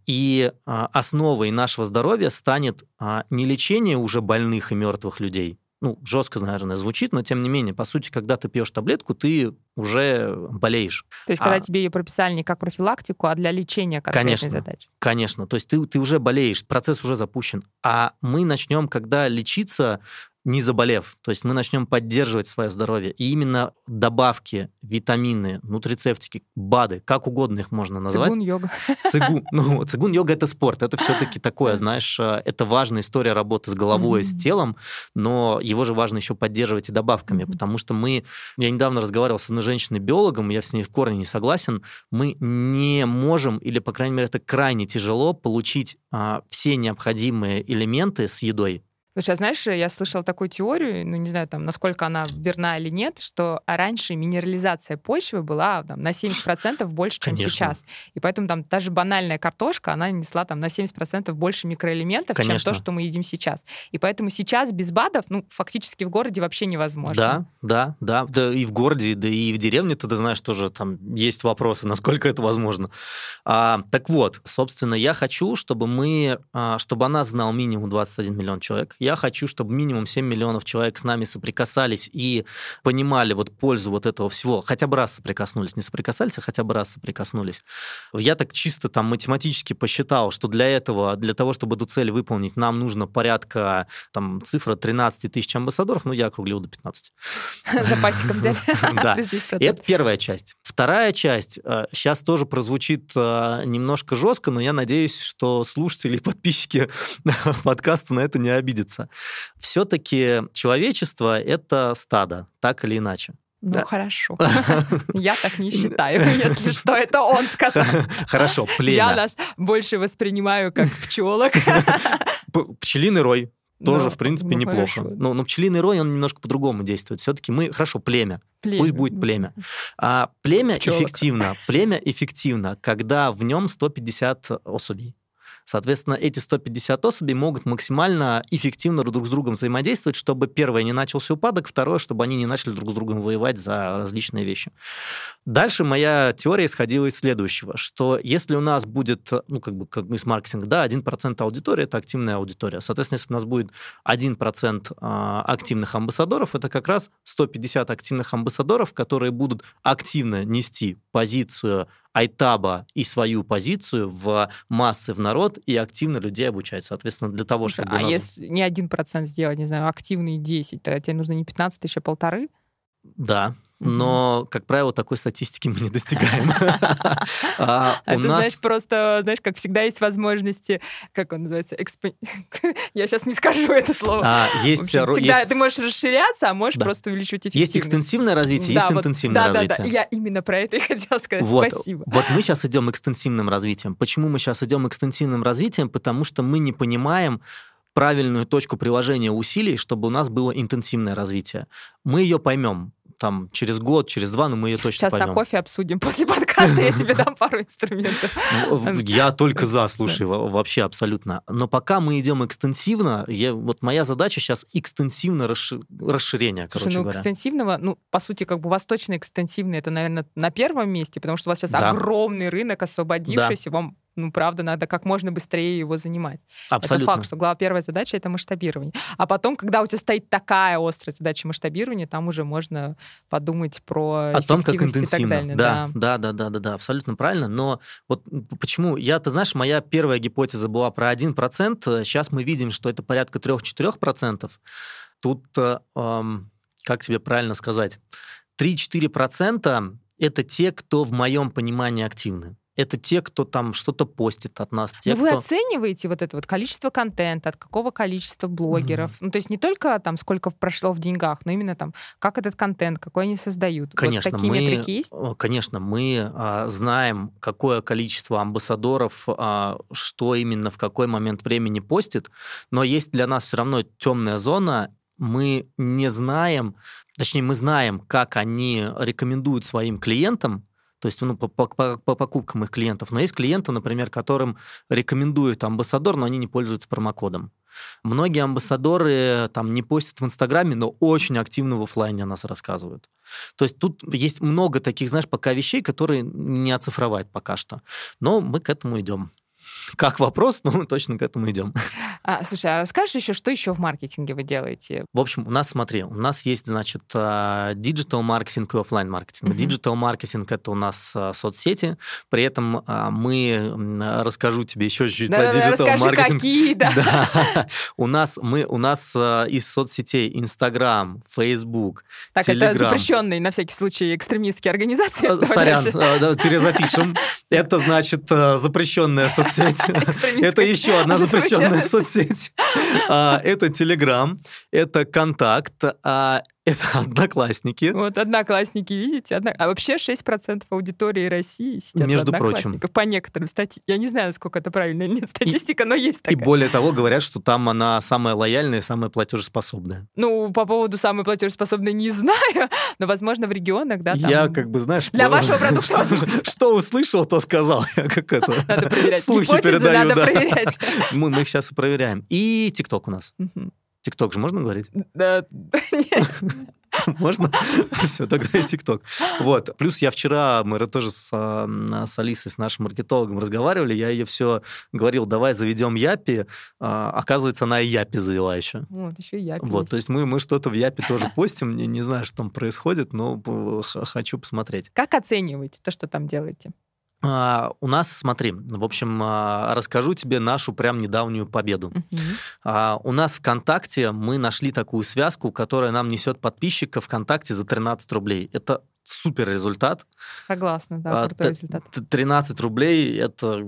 И а, основой нашего здоровья станет а, не лечение уже больных и мертвых людей, ну, жестко, наверное, звучит, но тем не менее, по сути, когда ты пьешь таблетку, ты уже болеешь. То есть, а... когда тебе ее прописали не как профилактику, а для лечения конкретной конечно, задачи. Конечно, то есть ты, ты уже болеешь, процесс уже запущен. А мы начнем, когда лечиться не заболев. То есть мы начнем поддерживать свое здоровье. И именно добавки, витамины, нутрицептики, БАДы, как угодно их можно назвать. Цигун-йога. Цигун, ну, цигун-йога — это спорт. Это все-таки такое, знаешь, э, это важная история работы с головой, mm-hmm. с телом, но его же важно еще поддерживать и добавками, mm-hmm. потому что мы... Я недавно разговаривал с одной женщиной-биологом, я с ней в корне не согласен, мы не можем, или, по крайней мере, это крайне тяжело, получить а, все необходимые элементы с едой, Слушай, а знаешь, я слышала такую теорию, ну не знаю, там, насколько она верна или нет, что раньше минерализация почвы была там, на 70% больше, чем Конечно. сейчас. И поэтому там даже банальная картошка, она несла там на 70% больше микроэлементов, Конечно. чем то, что мы едим сейчас. И поэтому сейчас без БАДов, ну, фактически в городе вообще невозможно. Да, да, да. Да и в городе, да и в деревне, ты, ты знаешь, тоже там есть вопросы, насколько это возможно. А, так вот, собственно, я хочу, чтобы мы, а, чтобы она знал минимум 21 миллион человек я хочу, чтобы минимум 7 миллионов человек с нами соприкасались и понимали вот пользу вот этого всего. Хотя бы раз соприкоснулись. Не соприкасались, а хотя бы раз соприкоснулись. Я так чисто там математически посчитал, что для этого, для того, чтобы эту цель выполнить, нам нужно порядка, там, цифра 13 тысяч амбассадоров, ну, я округлил до 15. Запасиком взяли. Да. Это первая часть. Вторая часть сейчас э, тоже прозвучит э, немножко жестко, но я надеюсь, что слушатели и подписчики подкаста на это не обидятся меняется. Все-таки человечество — это стадо, так или иначе. Ну, да. хорошо. Я так не считаю, если что, это он сказал. Хорошо, племя. Я нас больше воспринимаю как пчелок. Пчелиный рой. Тоже, в принципе, ну, неплохо. Но, но пчелиный рой, он немножко по-другому действует. Все-таки мы, хорошо, племя. племя. Пусть будет племя. А племя Пчелок. эффективно. Племя эффективно, когда в нем 150 особей. Соответственно, эти 150 особей могут максимально эффективно друг с другом взаимодействовать, чтобы первое не начался упадок, второе, чтобы они не начали друг с другом воевать за различные вещи. Дальше моя теория исходила из следующего, что если у нас будет, ну, как бы, как из маркетинга, да, 1% аудитории – это активная аудитория. Соответственно, если у нас будет 1% а, активных амбассадоров, это как раз 150 активных амбассадоров, которые будут активно нести позицию Айтаба и свою позицию в массы, в народ и активно людей обучать. Соответственно, для того, чтобы... А нас... если не один процент сделать, не знаю, активные 10, то тебе нужно не 15 тысяч, а полторы? Да, но, как правило, такой статистики мы не достигаем. а, Это, нас... знаешь, просто, знаешь, как всегда есть возможности, как он называется, я сейчас не скажу это слово. А, есть, общем, всегда ты можешь расширяться, а можешь просто увеличивать эффективность. Есть экстенсивное развитие, есть интенсивное развитие. Да, да, я именно про это и хотела сказать. Спасибо. Вот мы сейчас идем экстенсивным развитием. Почему мы сейчас идем экстенсивным развитием? Потому что мы не понимаем, правильную точку приложения усилий, чтобы у нас было интенсивное развитие. Мы ее поймем там через год, через два, но мы ее точно Сейчас поймем. на кофе обсудим после подкаста, я тебе дам пару инструментов. Я только за, слушай, вообще абсолютно. Но пока мы идем экстенсивно, я, вот моя задача сейчас экстенсивно расширение, короче ну, говоря. экстенсивного, ну, по сути, как бы восточно экстенсивный, это, наверное, на первом месте, потому что у вас сейчас огромный рынок освободившийся, вам ну, правда, надо как можно быстрее его занимать. Абсолютно. Это факт, что глава первая задача — это масштабирование. А потом, когда у тебя стоит такая острая задача масштабирования, там уже можно подумать про О том, как интенсивно. И так далее. Да, да, да, да, да, да, абсолютно правильно. Но вот почему? Я, ты знаешь, моя первая гипотеза была про 1%. Сейчас мы видим, что это порядка 3-4%. Тут эм, как тебе правильно сказать, 3-4% это те, кто в моем понимании активны это те, кто там что-то постит от нас. Те, Но вы кто... оцениваете вот это вот количество контента, от какого количества блогеров? Mm-hmm. Ну, то есть не только там сколько прошло в деньгах, но именно там как этот контент, какой они создают. Конечно, вот такие мы, метрики есть? Конечно, мы а, знаем, какое количество амбассадоров, а, что именно в какой момент времени постит, но есть для нас все равно темная зона, мы не знаем, точнее, мы знаем, как они рекомендуют своим клиентам, то есть ну, по, по, по покупкам их клиентов. Но есть клиенты, например, которым рекомендуют амбассадор, но они не пользуются промокодом. Многие амбассадоры там не постят в Инстаграме, но очень активно в офлайне о нас рассказывают. То есть тут есть много таких, знаешь, пока вещей, которые не оцифровать пока что. Но мы к этому идем. Как вопрос, но мы точно к этому идем. А, слушай, а расскажешь еще, что еще в маркетинге вы делаете? В общем, у нас, смотри, у нас есть, значит, digital маркетинг и офлайн маркетинг. Digital маркетинг это у нас а, соцсети. При этом а, мы расскажу тебе еще чуть-чуть да, про digital маркетинг. Какие, да. да. у нас мы у нас из соцсетей Инстаграм, Фейсбук, Так, Telegram. это запрещенные на всякий случай экстремистские организации. Сорян, перезапишем. Это значит запрещенная соцсеть. Это еще одна запрещенная соцсеть соцсеть. А, это Телеграм, это Контакт, а, это одноклассники. Вот одноклассники, видите? Одно... А вообще 6% аудитории России сидят Между в прочим. По некоторым стати... Я не знаю, насколько это правильно или нет статистика, и, но есть такая. И более того, говорят, что там она самая лояльная и самая платежеспособная. Ну, по поводу самой платежеспособной не знаю, но, возможно, в регионах, да, там... Я как бы, знаешь... Для вашего продукта. Что услышал, то сказал. Я как это... Надо проверять. Слухи передаю, надо проверять. Мы их сейчас и проверяем. И ТикТок у нас. ТикТок же можно говорить? Да. Можно? Все, тогда и ТикТок. Вот. Плюс я вчера, мы тоже с, с Алисой, с нашим маркетологом разговаривали, я ее все говорил, давай заведем Япи. А, оказывается, она и Япи завела еще. Вот, еще Япи Вот, есть. то есть мы, мы что-то в Япи тоже постим, не, не знаю, что там происходит, но хочу посмотреть. Как оцениваете то, что там делаете? Uh, у нас, смотри, в общем, uh, расскажу тебе нашу прям недавнюю победу. Uh-huh. Uh, у нас ВКонтакте мы нашли такую связку, которая нам несет подписчиков ВКонтакте за 13 рублей. Это супер результат. Согласна, да, крутой результат. 13 рублей, это,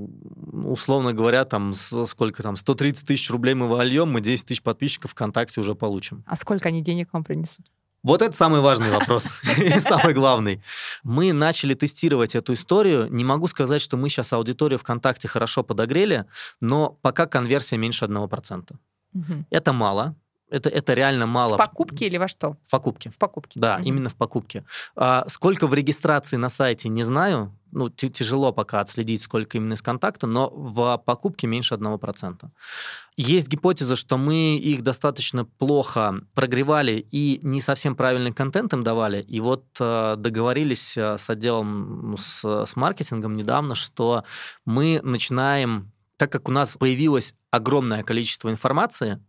условно говоря, там сколько там, 130 тысяч рублей мы вольем, мы 10 тысяч подписчиков ВКонтакте уже получим. А сколько они денег вам принесут? Вот это самый важный вопрос и самый главный. Мы начали тестировать эту историю. Не могу сказать, что мы сейчас аудиторию ВКонтакте хорошо подогрели, но пока конверсия меньше 1%. Угу. Это мало. Это, это реально мало. В покупке или во что? В покупке. В покупке. Да, угу. именно в покупке. А, сколько в регистрации на сайте, не знаю. Ну, тяжело пока отследить, сколько именно из контакта, но в покупке меньше 1%. Есть гипотеза, что мы их достаточно плохо прогревали и не совсем правильный контент им давали. И вот э, договорились с отделом, с, с маркетингом недавно, что мы начинаем, так как у нас появилось огромное количество информации,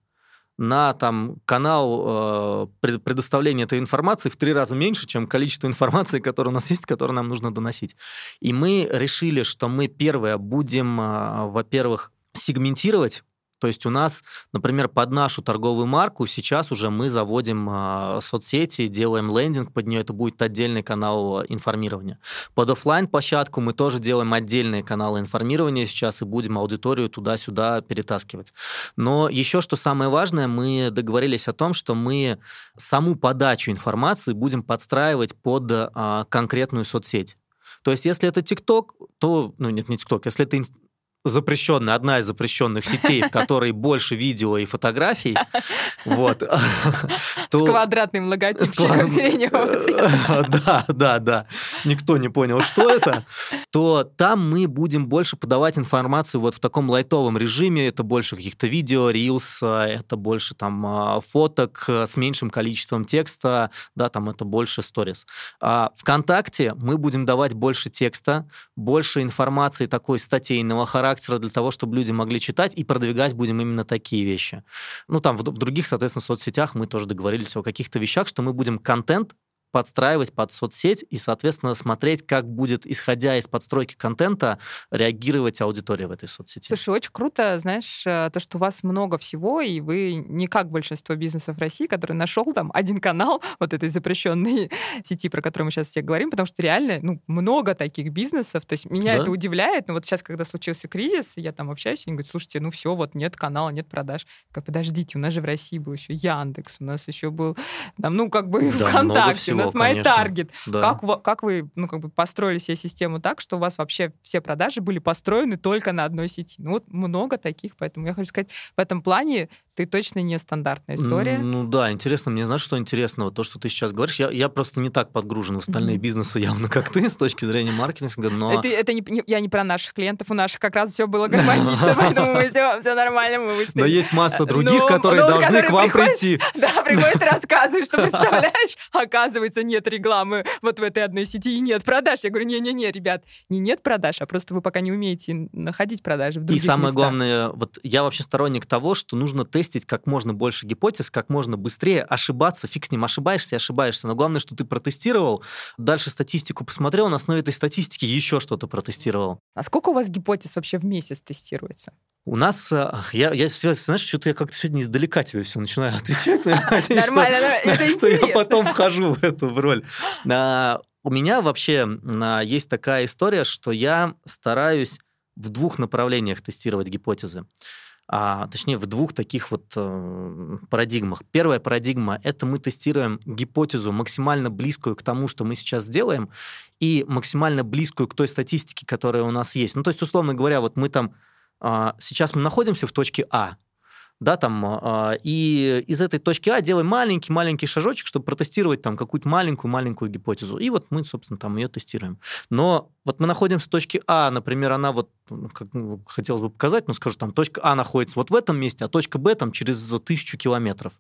на там, канал э, предоставления этой информации в три раза меньше, чем количество информации, которое у нас есть, которое нам нужно доносить. И мы решили, что мы первое будем, э, во-первых, сегментировать то есть у нас, например, под нашу торговую марку сейчас уже мы заводим э, соцсети, делаем лендинг под нее, это будет отдельный канал информирования. Под офлайн площадку мы тоже делаем отдельные каналы информирования сейчас и будем аудиторию туда-сюда перетаскивать. Но еще что самое важное, мы договорились о том, что мы саму подачу информации будем подстраивать под э, конкретную соцсеть. То есть, если это ТикТок, то, ну нет, не ТикТок, если это запрещенная, одна из запрещенных сетей, в которой больше видео и фотографий, вот. С квадратным логотипчиком сиреневого. Да, да, да. Никто не понял, что это. То там мы будем больше подавать информацию вот в таком лайтовом режиме. Это больше каких-то видео, рилс, это больше там фоток с меньшим количеством текста, да, там это больше сторис. А ВКонтакте мы будем давать больше текста, больше информации такой статейного характера для того, чтобы люди могли читать, и продвигать будем именно такие вещи. Ну, там в, в других, соответственно, соцсетях мы тоже договорились о каких-то вещах, что мы будем контент подстраивать под соцсеть и, соответственно, смотреть, как будет, исходя из подстройки контента, реагировать аудитория в этой соцсети. Слушай, очень круто, знаешь, э, то, что у вас много всего, и вы не как большинство бизнесов России, который нашел там один канал вот этой запрещенной сети, про которую мы сейчас все говорим, потому что реально ну, много таких бизнесов. То есть меня Да. это удивляет. Но вот сейчас, когда случился кризис, я там общаюсь, и они говорят, слушайте, ну все, вот нет канала, нет продаж. Я говорю, подождите, у нас же в России был еще Яндекс, у нас еще был там, ну, как бы Да, ВКонтакте, нас конечно. MyTarget. Да. Как, как вы, ну, как бы построили себе систему так, что у вас вообще все продажи были построены только на одной сети? Ну, вот много таких, поэтому я хочу сказать, в этом плане ты точно не стандартная история. Ну да, интересно. Мне знаешь, что интересного? То, что ты сейчас говоришь, я, я просто не так подгружен в остальные Мгм. бизнесы явно, как ты, с точки зрения маркетинга, но... Это, это не, не- я не про наших клиентов, у наших как раз все было гармонично, поэтому мы все, все нормально, мы вышли. Но есть масса других, Ну, которые ну, должны которые к вам приходят- прийти. Да, приходит и рассказывает, что представляешь, оказывается, нет рекламы вот в этой одной сети и нет продаж. Я говорю, не-не-не, ребят, не нет продаж, а просто вы пока не умеете находить продажи в И других самое местах. главное, вот я вообще сторонник того, что нужно тестить как можно больше гипотез, как можно быстрее, ошибаться, фиг с ним, ошибаешься ошибаешься. Но главное, что ты протестировал, дальше статистику посмотрел, на основе этой статистики еще что-то протестировал. А сколько у вас гипотез вообще в месяц тестируется? У нас, э, я, я знаешь, что-то я как-то сегодня издалека тебе все начинаю отвечать. Нормально, но это что я потом вхожу в эту роль. А, У меня вообще а, есть такая история, что я стараюсь в двух направлениях тестировать гипотезы. А, точнее, в двух таких вот э, парадигмах. Первая парадигма — это мы тестируем гипотезу максимально близкую к тому, что мы сейчас делаем, и максимально близкую к той статистике, которая у нас есть. Ну, то есть, условно говоря, вот мы там... а, сейчас мы находимся в точке А, да, там, а, и из этой точки А делаем маленький-маленький шажочек, чтобы протестировать там какую-то маленькую-маленькую гипотезу. И вот мы, собственно, там ее тестируем. Но вот мы находимся в точке А, например, она вот, ну, как хотелось бы показать, но скажу, там, точка А находится вот в этом месте, а точка Б там через тысячу километров.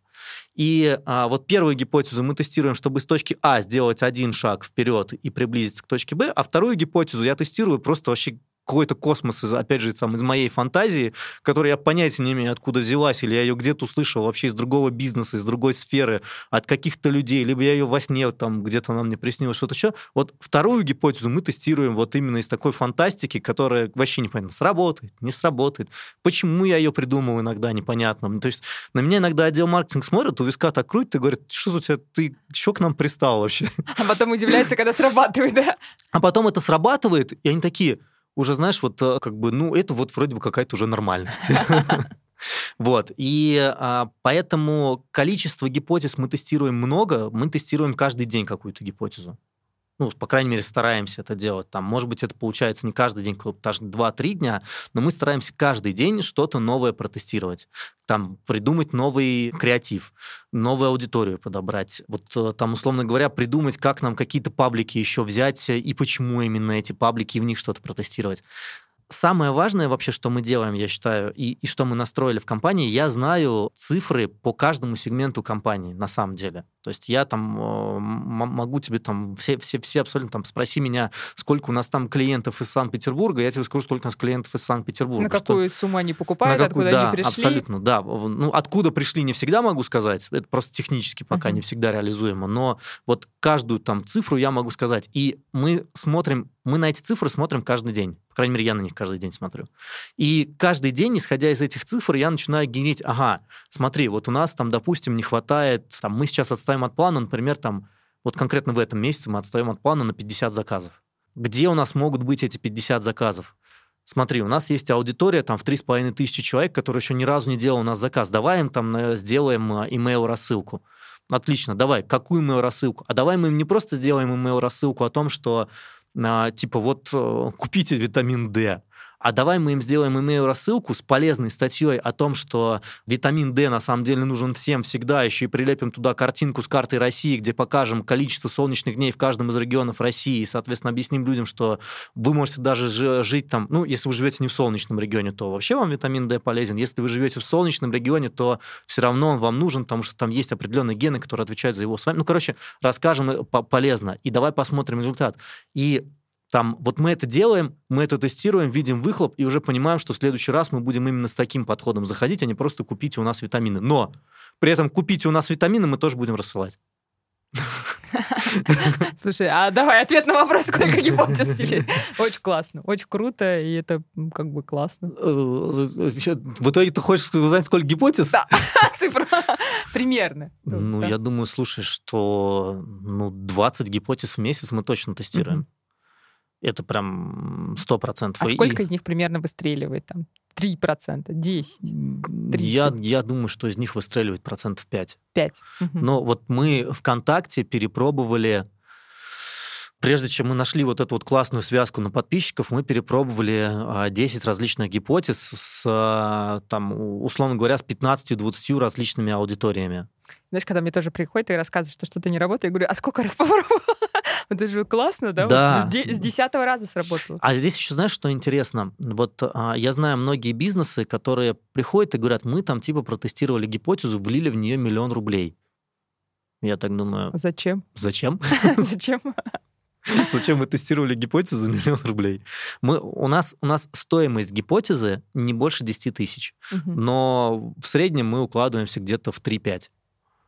И а, вот первую гипотезу мы тестируем, чтобы из точки А сделать один шаг вперед и приблизиться к точке Б, а вторую гипотезу я тестирую просто вообще какой-то космос, из, опять же, там, из моей фантазии, которая я понятия не имею, откуда взялась, или я ее где-то услышал вообще из другого бизнеса, из другой сферы, от каких-то людей, либо я ее во сне там где-то она мне приснилась, что-то еще. Вот вторую гипотезу мы тестируем вот именно из такой фантастики, которая вообще непонятно, сработает, не сработает. Почему я ее придумал иногда, непонятно. То есть на меня иногда отдел маркетинг смотрит, у виска так крутит и говорит, что у тебя, ты что к нам пристал вообще? А потом удивляется, когда срабатывает, да? А потом это срабатывает, и они такие, уже знаешь, вот э, как бы, ну, это вот вроде бы какая-то уже нормальность. Вот, и а, поэтому количество гипотез мы тестируем много, мы тестируем каждый день какую-то гипотезу. Ну, по крайней мере, стараемся это делать. Там, может быть, это получается не каждый день, даже 2-3 дня, но мы стараемся каждый день что-то новое протестировать. Там, придумать новый креатив, новую аудиторию подобрать. Вот э, там, условно говоря, придумать, как нам какие-то паблики еще взять э, и почему именно эти паблики, и в них что-то протестировать. Самое важное вообще, что мы делаем, я считаю, и, и что мы настроили в компании, я знаю цифры по каждому сегменту компании, на самом деле. То есть я там э, могу тебе там, все, все, все абсолютно там, спроси меня, сколько у нас там клиентов из Санкт-Петербурга, я тебе скажу, сколько у нас клиентов из Санкт-Петербурга. На Что- какую сумму они покупают, на какую- откуда да, они пришли. абсолютно, да. Ну, откуда пришли, не всегда могу сказать. Это просто технически пока Мгм. не всегда реализуемо. Но вот каждую там цифру я могу сказать. И мы смотрим, мы на эти цифры смотрим каждый день. По крайней мере, я на них каждый день смотрю. И каждый день, исходя из этих цифр, я начинаю генерить, ага, смотри, вот у нас там, допустим, не хватает, там, мы сейчас отстаем от плана, например, там, вот конкретно в этом месяце мы отстаем от плана на 50 заказов. Где у нас могут быть эти 50 заказов? Смотри, у нас есть аудитория там в 3,5 тысячи человек, которые еще ни разу не делал у нас заказ. Давай им там э, сделаем э, email-рассылку. Отлично, давай. Какую email-рассылку? А давай мы им не просто сделаем email-рассылку о том, что а, типа вот э, купите витамин D, а давай мы им сделаем email-рассылку с полезной статьей о том, что витамин D на самом деле нужен всем всегда, еще и прилепим туда картинку с картой России, где покажем количество солнечных дней в каждом из регионов России, и, соответственно, объясним людям, что вы можете даже жи- жить там, ну, если вы живете не в солнечном регионе, то вообще вам витамин D полезен. Если вы живете в солнечном регионе, то все равно он вам нужен, потому что там есть определенные гены, которые отвечают за его с вами. Ну, короче, расскажем э, по- полезно, и давай посмотрим результат. И там, вот мы это делаем, мы это тестируем, видим выхлоп и уже понимаем, что в следующий раз мы будем именно с таким подходом заходить, а не просто купите у нас витамины. Но при этом купите у нас витамины мы тоже будем рассылать. Слушай, а давай ответ на вопрос, сколько гипотез теперь. Очень классно, очень круто, и это как бы классно. Э, В итоге ты хочешь узнать, сколько гипотез? Да, цифра примерно. Ну, я думаю, слушай, что ну, 20 гипотез в месяц мы точно тестируем. Это прям 100%. А И- сколько из них примерно выстреливает? Там 3%, 10, Я, 30? я думаю, что из них выстреливает процентов 5. 5? Но вот мы ВКонтакте перепробовали, прежде чем мы нашли вот эту вот классную связку на подписчиков, мы перепробовали а, 10 различных гипотез с, а, там, условно говоря, с 15-20 различными аудиториями. Знаешь, когда мне тоже приходит и рассказывают, что что-то не работает, я говорю, а сколько раз попробовала? Это же классно, да? Вот Да. де- С десятого раза сработало. А здесь еще знаешь, что интересно? Вот а, я знаю многие бизнесы, которые приходят и говорят, мы там типа протестировали гипотезу, влили в нее миллион рублей. Я так думаю, Зачем? зачем? Зачем? Зачем вы тестировали гипотезу за миллион рублей? Мы, у, нас, у нас стоимость гипотезы не больше 10 тысяч, Мгм. но в среднем мы укладываемся где-то в 3-5.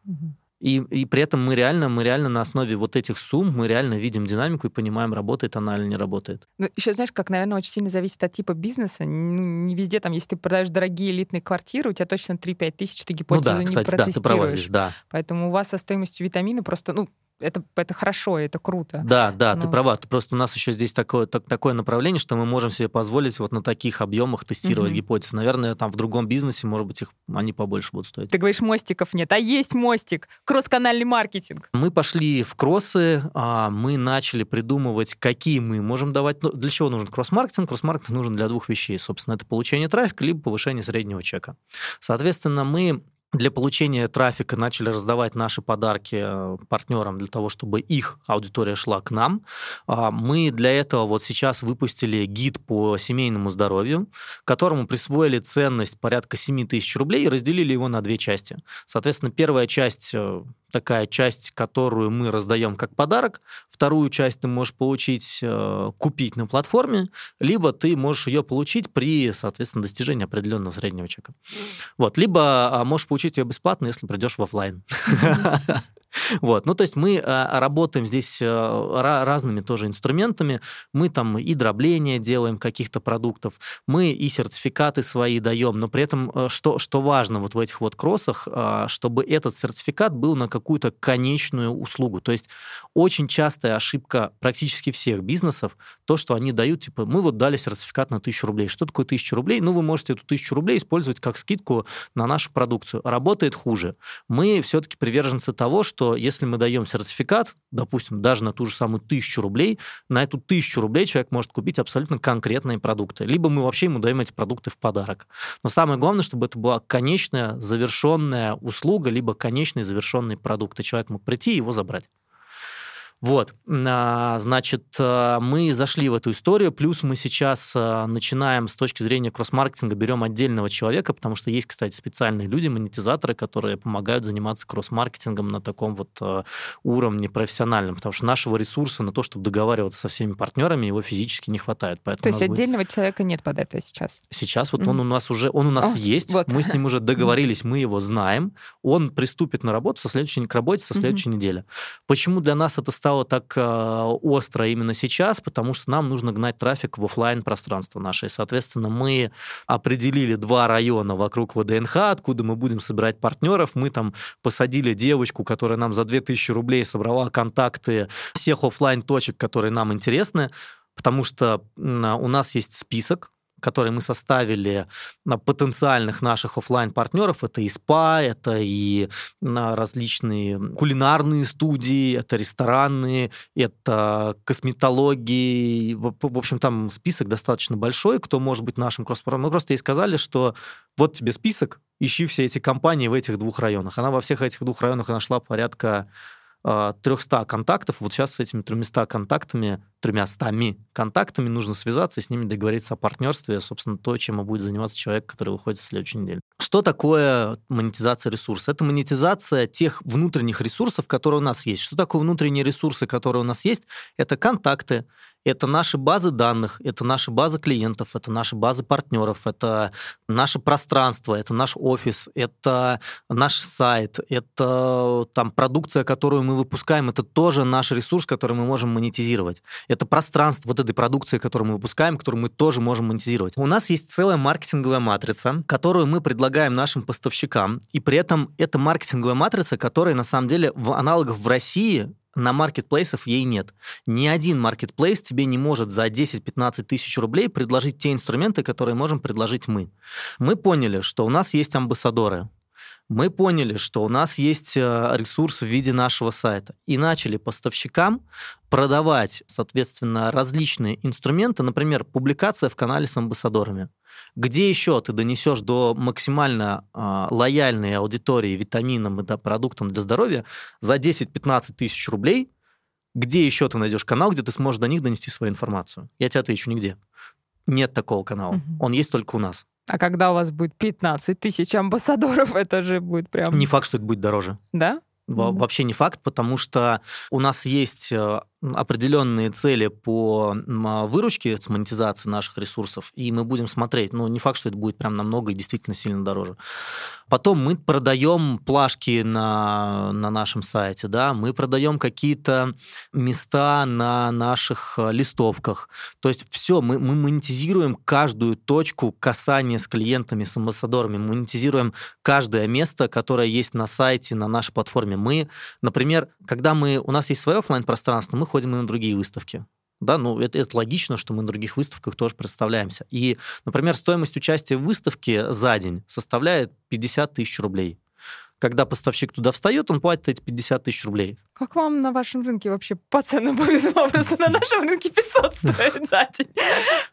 Мгм. И, и при этом мы реально, мы реально на основе вот этих сумм, мы реально видим динамику и понимаем, работает она или не работает. Ну, еще знаешь, как, наверное, очень сильно зависит от типа бизнеса. Ну, не везде там, если ты продаешь дорогие элитные квартиры, у тебя точно 3-5 тысяч, ты Ну гипотезу да, не кстати, да, ты права протестируешь. здесь, да. Поэтому у вас со стоимостью витамина просто, ну, это, это хорошо, это круто. Да, да, ты Ну. права. Ты Просто у нас еще здесь такое, так- такое направление, что мы можем себе позволить вот на таких объемах тестировать Мгм. гипотезы. Наверное, там в другом бизнесе, может быть, их они побольше будут стоить. Ты говоришь, мостиков нет, а есть мостик, кросс-канальный маркетинг. Мы пошли в кроссы, а, мы начали придумывать, какие мы можем давать. Ну, для чего нужен кросс-маркетинг? Кросс-маркетинг нужен для двух вещей. Собственно, это получение трафика, либо повышение среднего чека. Соответственно, мы для получения трафика начали раздавать наши подарки э, партнерам для того, чтобы их аудитория шла к нам. А, Мы для этого вот сейчас выпустили гид по семейному здоровью, которому присвоили ценность порядка 7 тысяч рублей и разделили его на две части. Соответственно, первая часть э, такая часть, которую мы раздаем как подарок. Вторую часть ты можешь получить, э, купить на платформе, либо ты можешь ее получить при, соответственно, достижении определенного среднего чека. Вот. Либо а, можешь получить ее бесплатно, если придешь в офлайн. Вот, ну то есть мы э, работаем здесь ра- разными тоже инструментами. Мы там и дробление делаем каких-то продуктов, мы и сертификаты свои даем, но при этом э, что, что важно вот в этих вот кроссах, э, чтобы этот сертификат был на какую-то конечную услугу. То есть очень частая ошибка практически всех бизнесов, то, что они дают, типа, мы вот дали сертификат на тысячу рублей. Что такое тысяча рублей? Ну, вы можете эту тысячу рублей использовать как скидку на нашу продукцию. Работает хуже. Мы все-таки приверженцы того, что если мы даем сертификат, допустим, даже на ту же самую тысячу рублей, на эту тысячу рублей человек может купить абсолютно конкретные продукты. Либо мы вообще ему даем эти продукты в подарок. Но самое главное, чтобы это была конечная, завершенная услуга, либо конечный завершенный продукт, и человек мог прийти и его забрать. Вот, а, значит, а, мы зашли в эту историю, плюс мы сейчас а, начинаем с точки зрения кросс-маркетинга, берем отдельного человека, потому что есть, кстати, специальные люди, монетизаторы, которые помогают заниматься кросс-маркетингом на таком вот а, уровне профессиональном, потому что нашего ресурса на то, чтобы договариваться со всеми партнерами, его физически не хватает. Поэтому То есть нас будет- отдельного человека нет под это сейчас. Сейчас вот Мгм. он у нас уже, он у нас А, есть, вот. мы с ним уже договорились, мы его знаем, он приступит на работу со следующей, к работе со следующей недели. Почему для нас это стало так э, остро именно сейчас? Потому что нам нужно гнать трафик в офлайн пространство наше. И, соответственно, мы определили два района вокруг ВДНХ, откуда мы будем собирать партнеров. Мы там посадили девочку, которая нам за 2000 рублей собрала контакты всех офлайн точек которые нам интересны, потому что у нас есть список который мы составили на потенциальных наших офлайн партнеров это и спа, это и на различные кулинарные студии, это рестораны, это косметологии. В общем, там список достаточно большой, кто может быть нашим кросс Мы просто ей сказали, что вот тебе список, ищи все эти компании в этих двух районах. Она во всех этих двух районах нашла порядка 300 контактов. Вот сейчас с этими 300 контактами тремя стами контактами, нужно связаться и с ними договориться о партнерстве, собственно, то, чем будет заниматься человек, который выходит в следующей неделе. Что такое монетизация ресурса? Это монетизация тех внутренних ресурсов, которые у нас есть. Что такое внутренние ресурсы, которые у нас есть? Это контакты, это наши базы данных, это наши базы клиентов, это наши базы партнеров, это наше пространство, это наш офис, это наш сайт, это там продукция, которую мы выпускаем, это тоже наш ресурс, который мы можем монетизировать. Это пространство вот этой продукции, которую мы выпускаем, которую мы тоже можем монетизировать. У нас есть целая маркетинговая матрица, которую мы предлагаем нашим поставщикам, и при этом это маркетинговая матрица, которая на самом деле в аналогов в России на маркетплейсов ей нет. Ни один маркетплейс тебе не может за 10-15 тысяч рублей предложить те инструменты, которые можем предложить мы. Мы поняли, что у нас есть амбассадоры, мы поняли, что у нас есть э, ресурс в виде нашего сайта и начали поставщикам продавать, соответственно, различные инструменты, например, публикация в канале с амбассадорами. Где еще ты донесешь до максимально э, лояльной аудитории витаминам и да, продуктам для здоровья за 10-15 тысяч рублей, где еще ты найдешь канал, где ты сможешь до них донести свою информацию? Я тебе отвечу, нигде. Нет такого канала. Угу. Он есть только у нас. А когда у вас будет 15 тысяч амбассадоров, это же будет прям... Не факт, что это будет дороже. Да? Вообще не факт, потому что у нас есть э, определенные цели по выручке с монетизации наших ресурсов, и мы будем смотреть. Но не факт, что это будет прям намного и действительно сильно дороже. Потом мы продаем плашки на, на нашем сайте, да, мы продаем какие-то места на наших э, листовках. То есть все, мы, мы монетизируем каждую точку касания с клиентами, с амбассадорами, монетизируем каждое место, которое есть на сайте, на нашей платформе. Мы, например, когда мы, у нас есть свое офлайн пространство мы ходим и на другие выставки. Да, ну это, это логично, что мы на других выставках тоже представляемся. И, например, стоимость участия в выставке за день составляет 50 тысяч рублей. Когда поставщик туда встает, он платит эти 50 тысяч рублей. Как вам на вашем рынке вообще по ценам повезло? Просто на нашем рынке 500 стоит за день.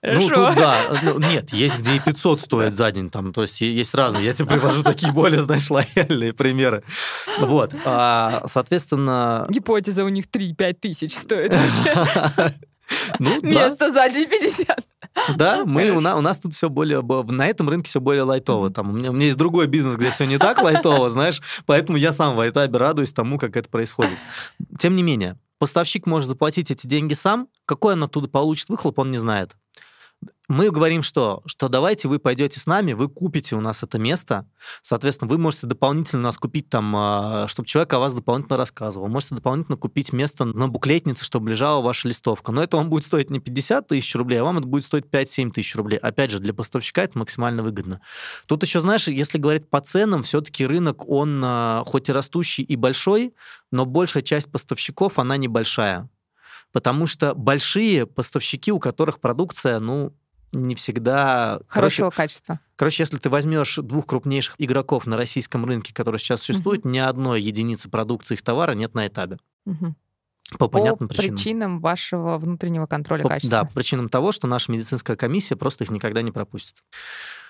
Ну, тут да. Ну, нет, есть где и 500 стоит за день. Там, то есть есть разные. Я тебе привожу такие более, знаешь, лояльные примеры. Вот. А, соответственно... Гипотеза у них 3-5 тысяч стоит вообще. Ну, Место да. сзади 50. Да, мы, у, нас, у нас тут все более... На этом рынке все более лайтово. Там, у, меня, у меня есть другой бизнес, где все не так лайтово, знаешь, поэтому я сам в Айтабе радуюсь тому, как это происходит. Тем не менее, поставщик может заплатить эти деньги сам, какой он оттуда получит выхлоп, он не знает мы говорим что? Что давайте вы пойдете с нами, вы купите у нас это место, соответственно, вы можете дополнительно нас купить там, а, чтобы человек о вас дополнительно рассказывал, можете дополнительно купить место на буклетнице, чтобы лежала ваша листовка. Но это вам будет стоить не 50 тысяч рублей, а вам это будет стоить 5-7 тысяч рублей. Опять же, для поставщика это максимально выгодно. Тут еще, знаешь, если говорить по ценам, все-таки рынок, он а, хоть и растущий и большой, но большая часть поставщиков, она небольшая потому что большие поставщики, у которых продукция, ну, не всегда... Хорошего короче, качества. Короче, если ты возьмешь двух крупнейших игроков на российском рынке, которые сейчас существуют, угу. ни одной единицы продукции их товара нет на этапе. Угу. По, по понятным причинам. причинам вашего внутреннего контроля по, качества. Да, по причинам того, что наша медицинская комиссия просто их никогда не пропустит.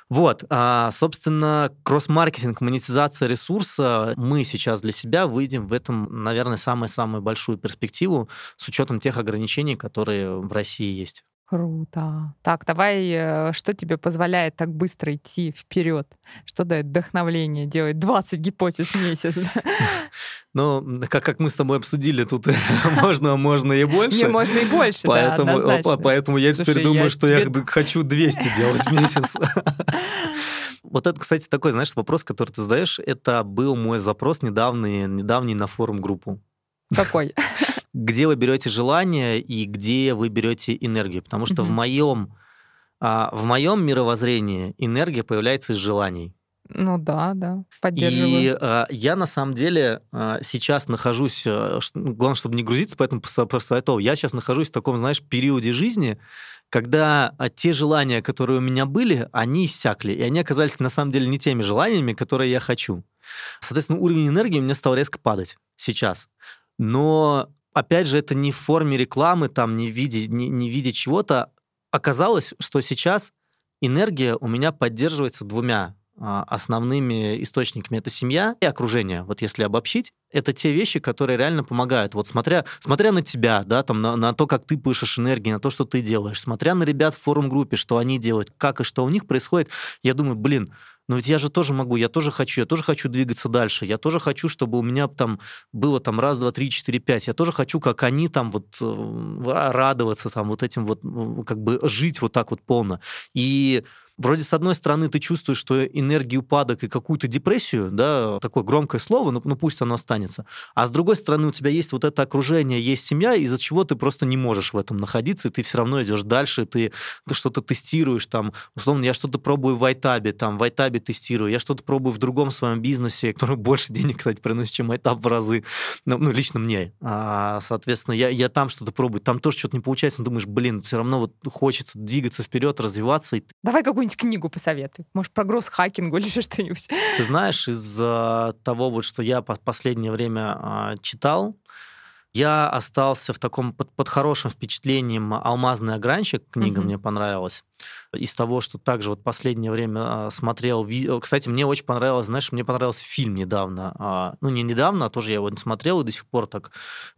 Вот, а, собственно, кросс-маркетинг, монетизация ресурса, мы сейчас для себя выйдем в этом, наверное, самую-самую большую перспективу с учетом тех ограничений, которые в России есть. Круто. Так, давай, э, что тебе позволяет так быстро идти вперед? Что дает вдохновление делать 20 гипотез в месяц? Ну, как, как мы с тобой обсудили, тут можно, можно и больше. Не, можно и больше, поэтому, да, Поэтому я теперь думаю, что я хочу 200 делать в месяц. Вот это, кстати, такой, знаешь, вопрос, который ты задаешь, это был мой запрос недавний, недавний на форум-группу. Какой? Где вы берете желание и где вы берете энергию. Потому что mm-hmm. в моем а, в моем мировоззрении энергия появляется из желаний. Ну да, да, поддерживаю. И а, я на самом деле а, сейчас нахожусь, а, главное, чтобы не грузиться, поэтому просто это, я сейчас нахожусь в таком, знаешь, периоде жизни, когда те желания, которые у меня были, они иссякли, и они оказались на самом деле не теми желаниями, которые я хочу. Соответственно, уровень энергии у меня стал резко падать сейчас. Но опять же, это не в форме рекламы, там, не в виде, не, не в виде чего-то. Оказалось, что сейчас энергия у меня поддерживается двумя а, основными источниками это семья и окружение. Вот если обобщить, это те вещи, которые реально помогают. Вот смотря, смотря на тебя, да, там, на, на то, как ты пышешь энергии, на то, что ты делаешь, смотря на ребят в форум-группе, что они делают, как и что у них происходит, я думаю, блин, но ведь я же тоже могу, я тоже хочу, я тоже хочу двигаться дальше, я тоже хочу, чтобы у меня там было там раз, два, три, четыре, пять, я тоже хочу, как они там вот э, радоваться там вот этим вот, как бы жить вот так вот полно. И вроде с одной стороны ты чувствуешь, что энергию упадок и какую-то депрессию, да, такое громкое слово, но ну пусть оно останется. А с другой стороны у тебя есть вот это окружение, есть семья, из-за чего ты просто не можешь в этом находиться, и ты все равно идешь дальше, ты, ты что-то тестируешь, там, условно, я что-то пробую в Айтабе, там, в Айтабе тестирую, я что-то пробую в другом своем бизнесе, который больше денег, кстати, приносит, чем Айтаб в разы, ну, ну лично мне. А, соответственно, я, я там что-то пробую, там тоже что-то не получается, но думаешь, блин, все равно вот хочется двигаться вперед, развиваться. И... Давай какую какую-нибудь книгу посоветуй. Может, про гросс-хакингу или что-нибудь. Ты знаешь, из того, вот, что я последнее время а, читал, я остался в таком под, под хорошим впечатлением «Алмазный огранщик», книга mm-hmm. мне понравилась. Из того, что также вот последнее время а, смотрел... Ви... Кстати, мне очень понравилось, знаешь, мне понравился фильм недавно. А, ну, не недавно, а тоже я его не смотрел, и до сих пор так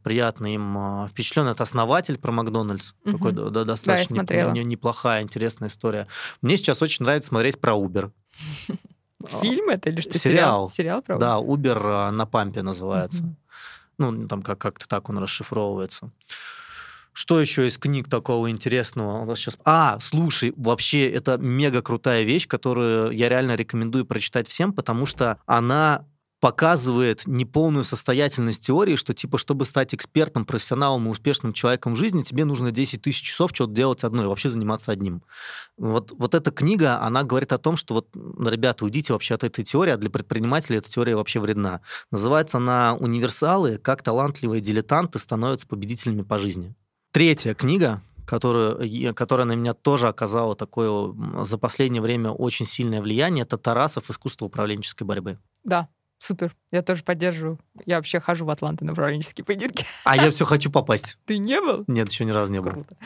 приятно им а, впечатлен. Это «Основатель» про Макдональдс. Mm-hmm. Такой да, достаточно да, не, не, неплохая, интересная история. Мне сейчас очень нравится смотреть про Uber. Фильм это или что? Сериал. Сериал, про Да, Uber на пампе называется. Mm-hmm. Ну, там как- как-то так он расшифровывается. Что еще из книг такого интересного? Сейчас... А, слушай, вообще это мега крутая вещь, которую я реально рекомендую прочитать всем, потому что она показывает неполную состоятельность теории, что типа, чтобы стать экспертом, профессионалом и успешным человеком в жизни, тебе нужно 10 тысяч часов что-то делать одно и вообще заниматься одним. Вот, вот эта книга, она говорит о том, что вот, ребята, уйдите вообще от этой теории, а для предпринимателей эта теория вообще вредна. Называется она «Универсалы. Как талантливые дилетанты становятся победителями по жизни». Третья книга, которую, которая на меня тоже оказала такое за последнее время очень сильное влияние, это Тарасов «Искусство управленческой борьбы». Да, Супер, я тоже поддерживаю. Я вообще хожу в Атланты на управленческие поединки. А я все хочу попасть. Ты не был? Нет, еще ни разу не был. Круто.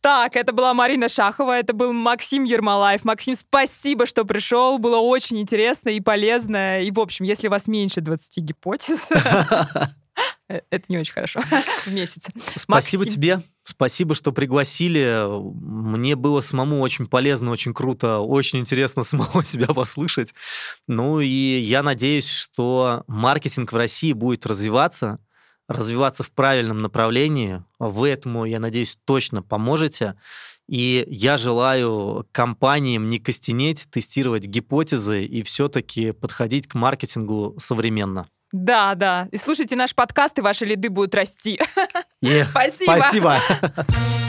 Так, это была Марина Шахова, это был Максим Ермолаев. Максим, спасибо, что пришел. Было очень интересно и полезно. И, в общем, если у вас меньше 20 гипотез, это не очень хорошо в месяц. Спасибо Максим. тебе. Спасибо, что пригласили. Мне было самому очень полезно, очень круто, очень интересно самого себя послушать. Ну и я надеюсь, что маркетинг в России будет развиваться, развиваться в правильном направлении. Вы этому, я надеюсь, точно поможете. И я желаю компаниям не костенеть, тестировать гипотезы и все-таки подходить к маркетингу современно. Да, да. И слушайте наш подкаст, и ваши лиды будут расти. Yeah. Спасибо. Спасибо.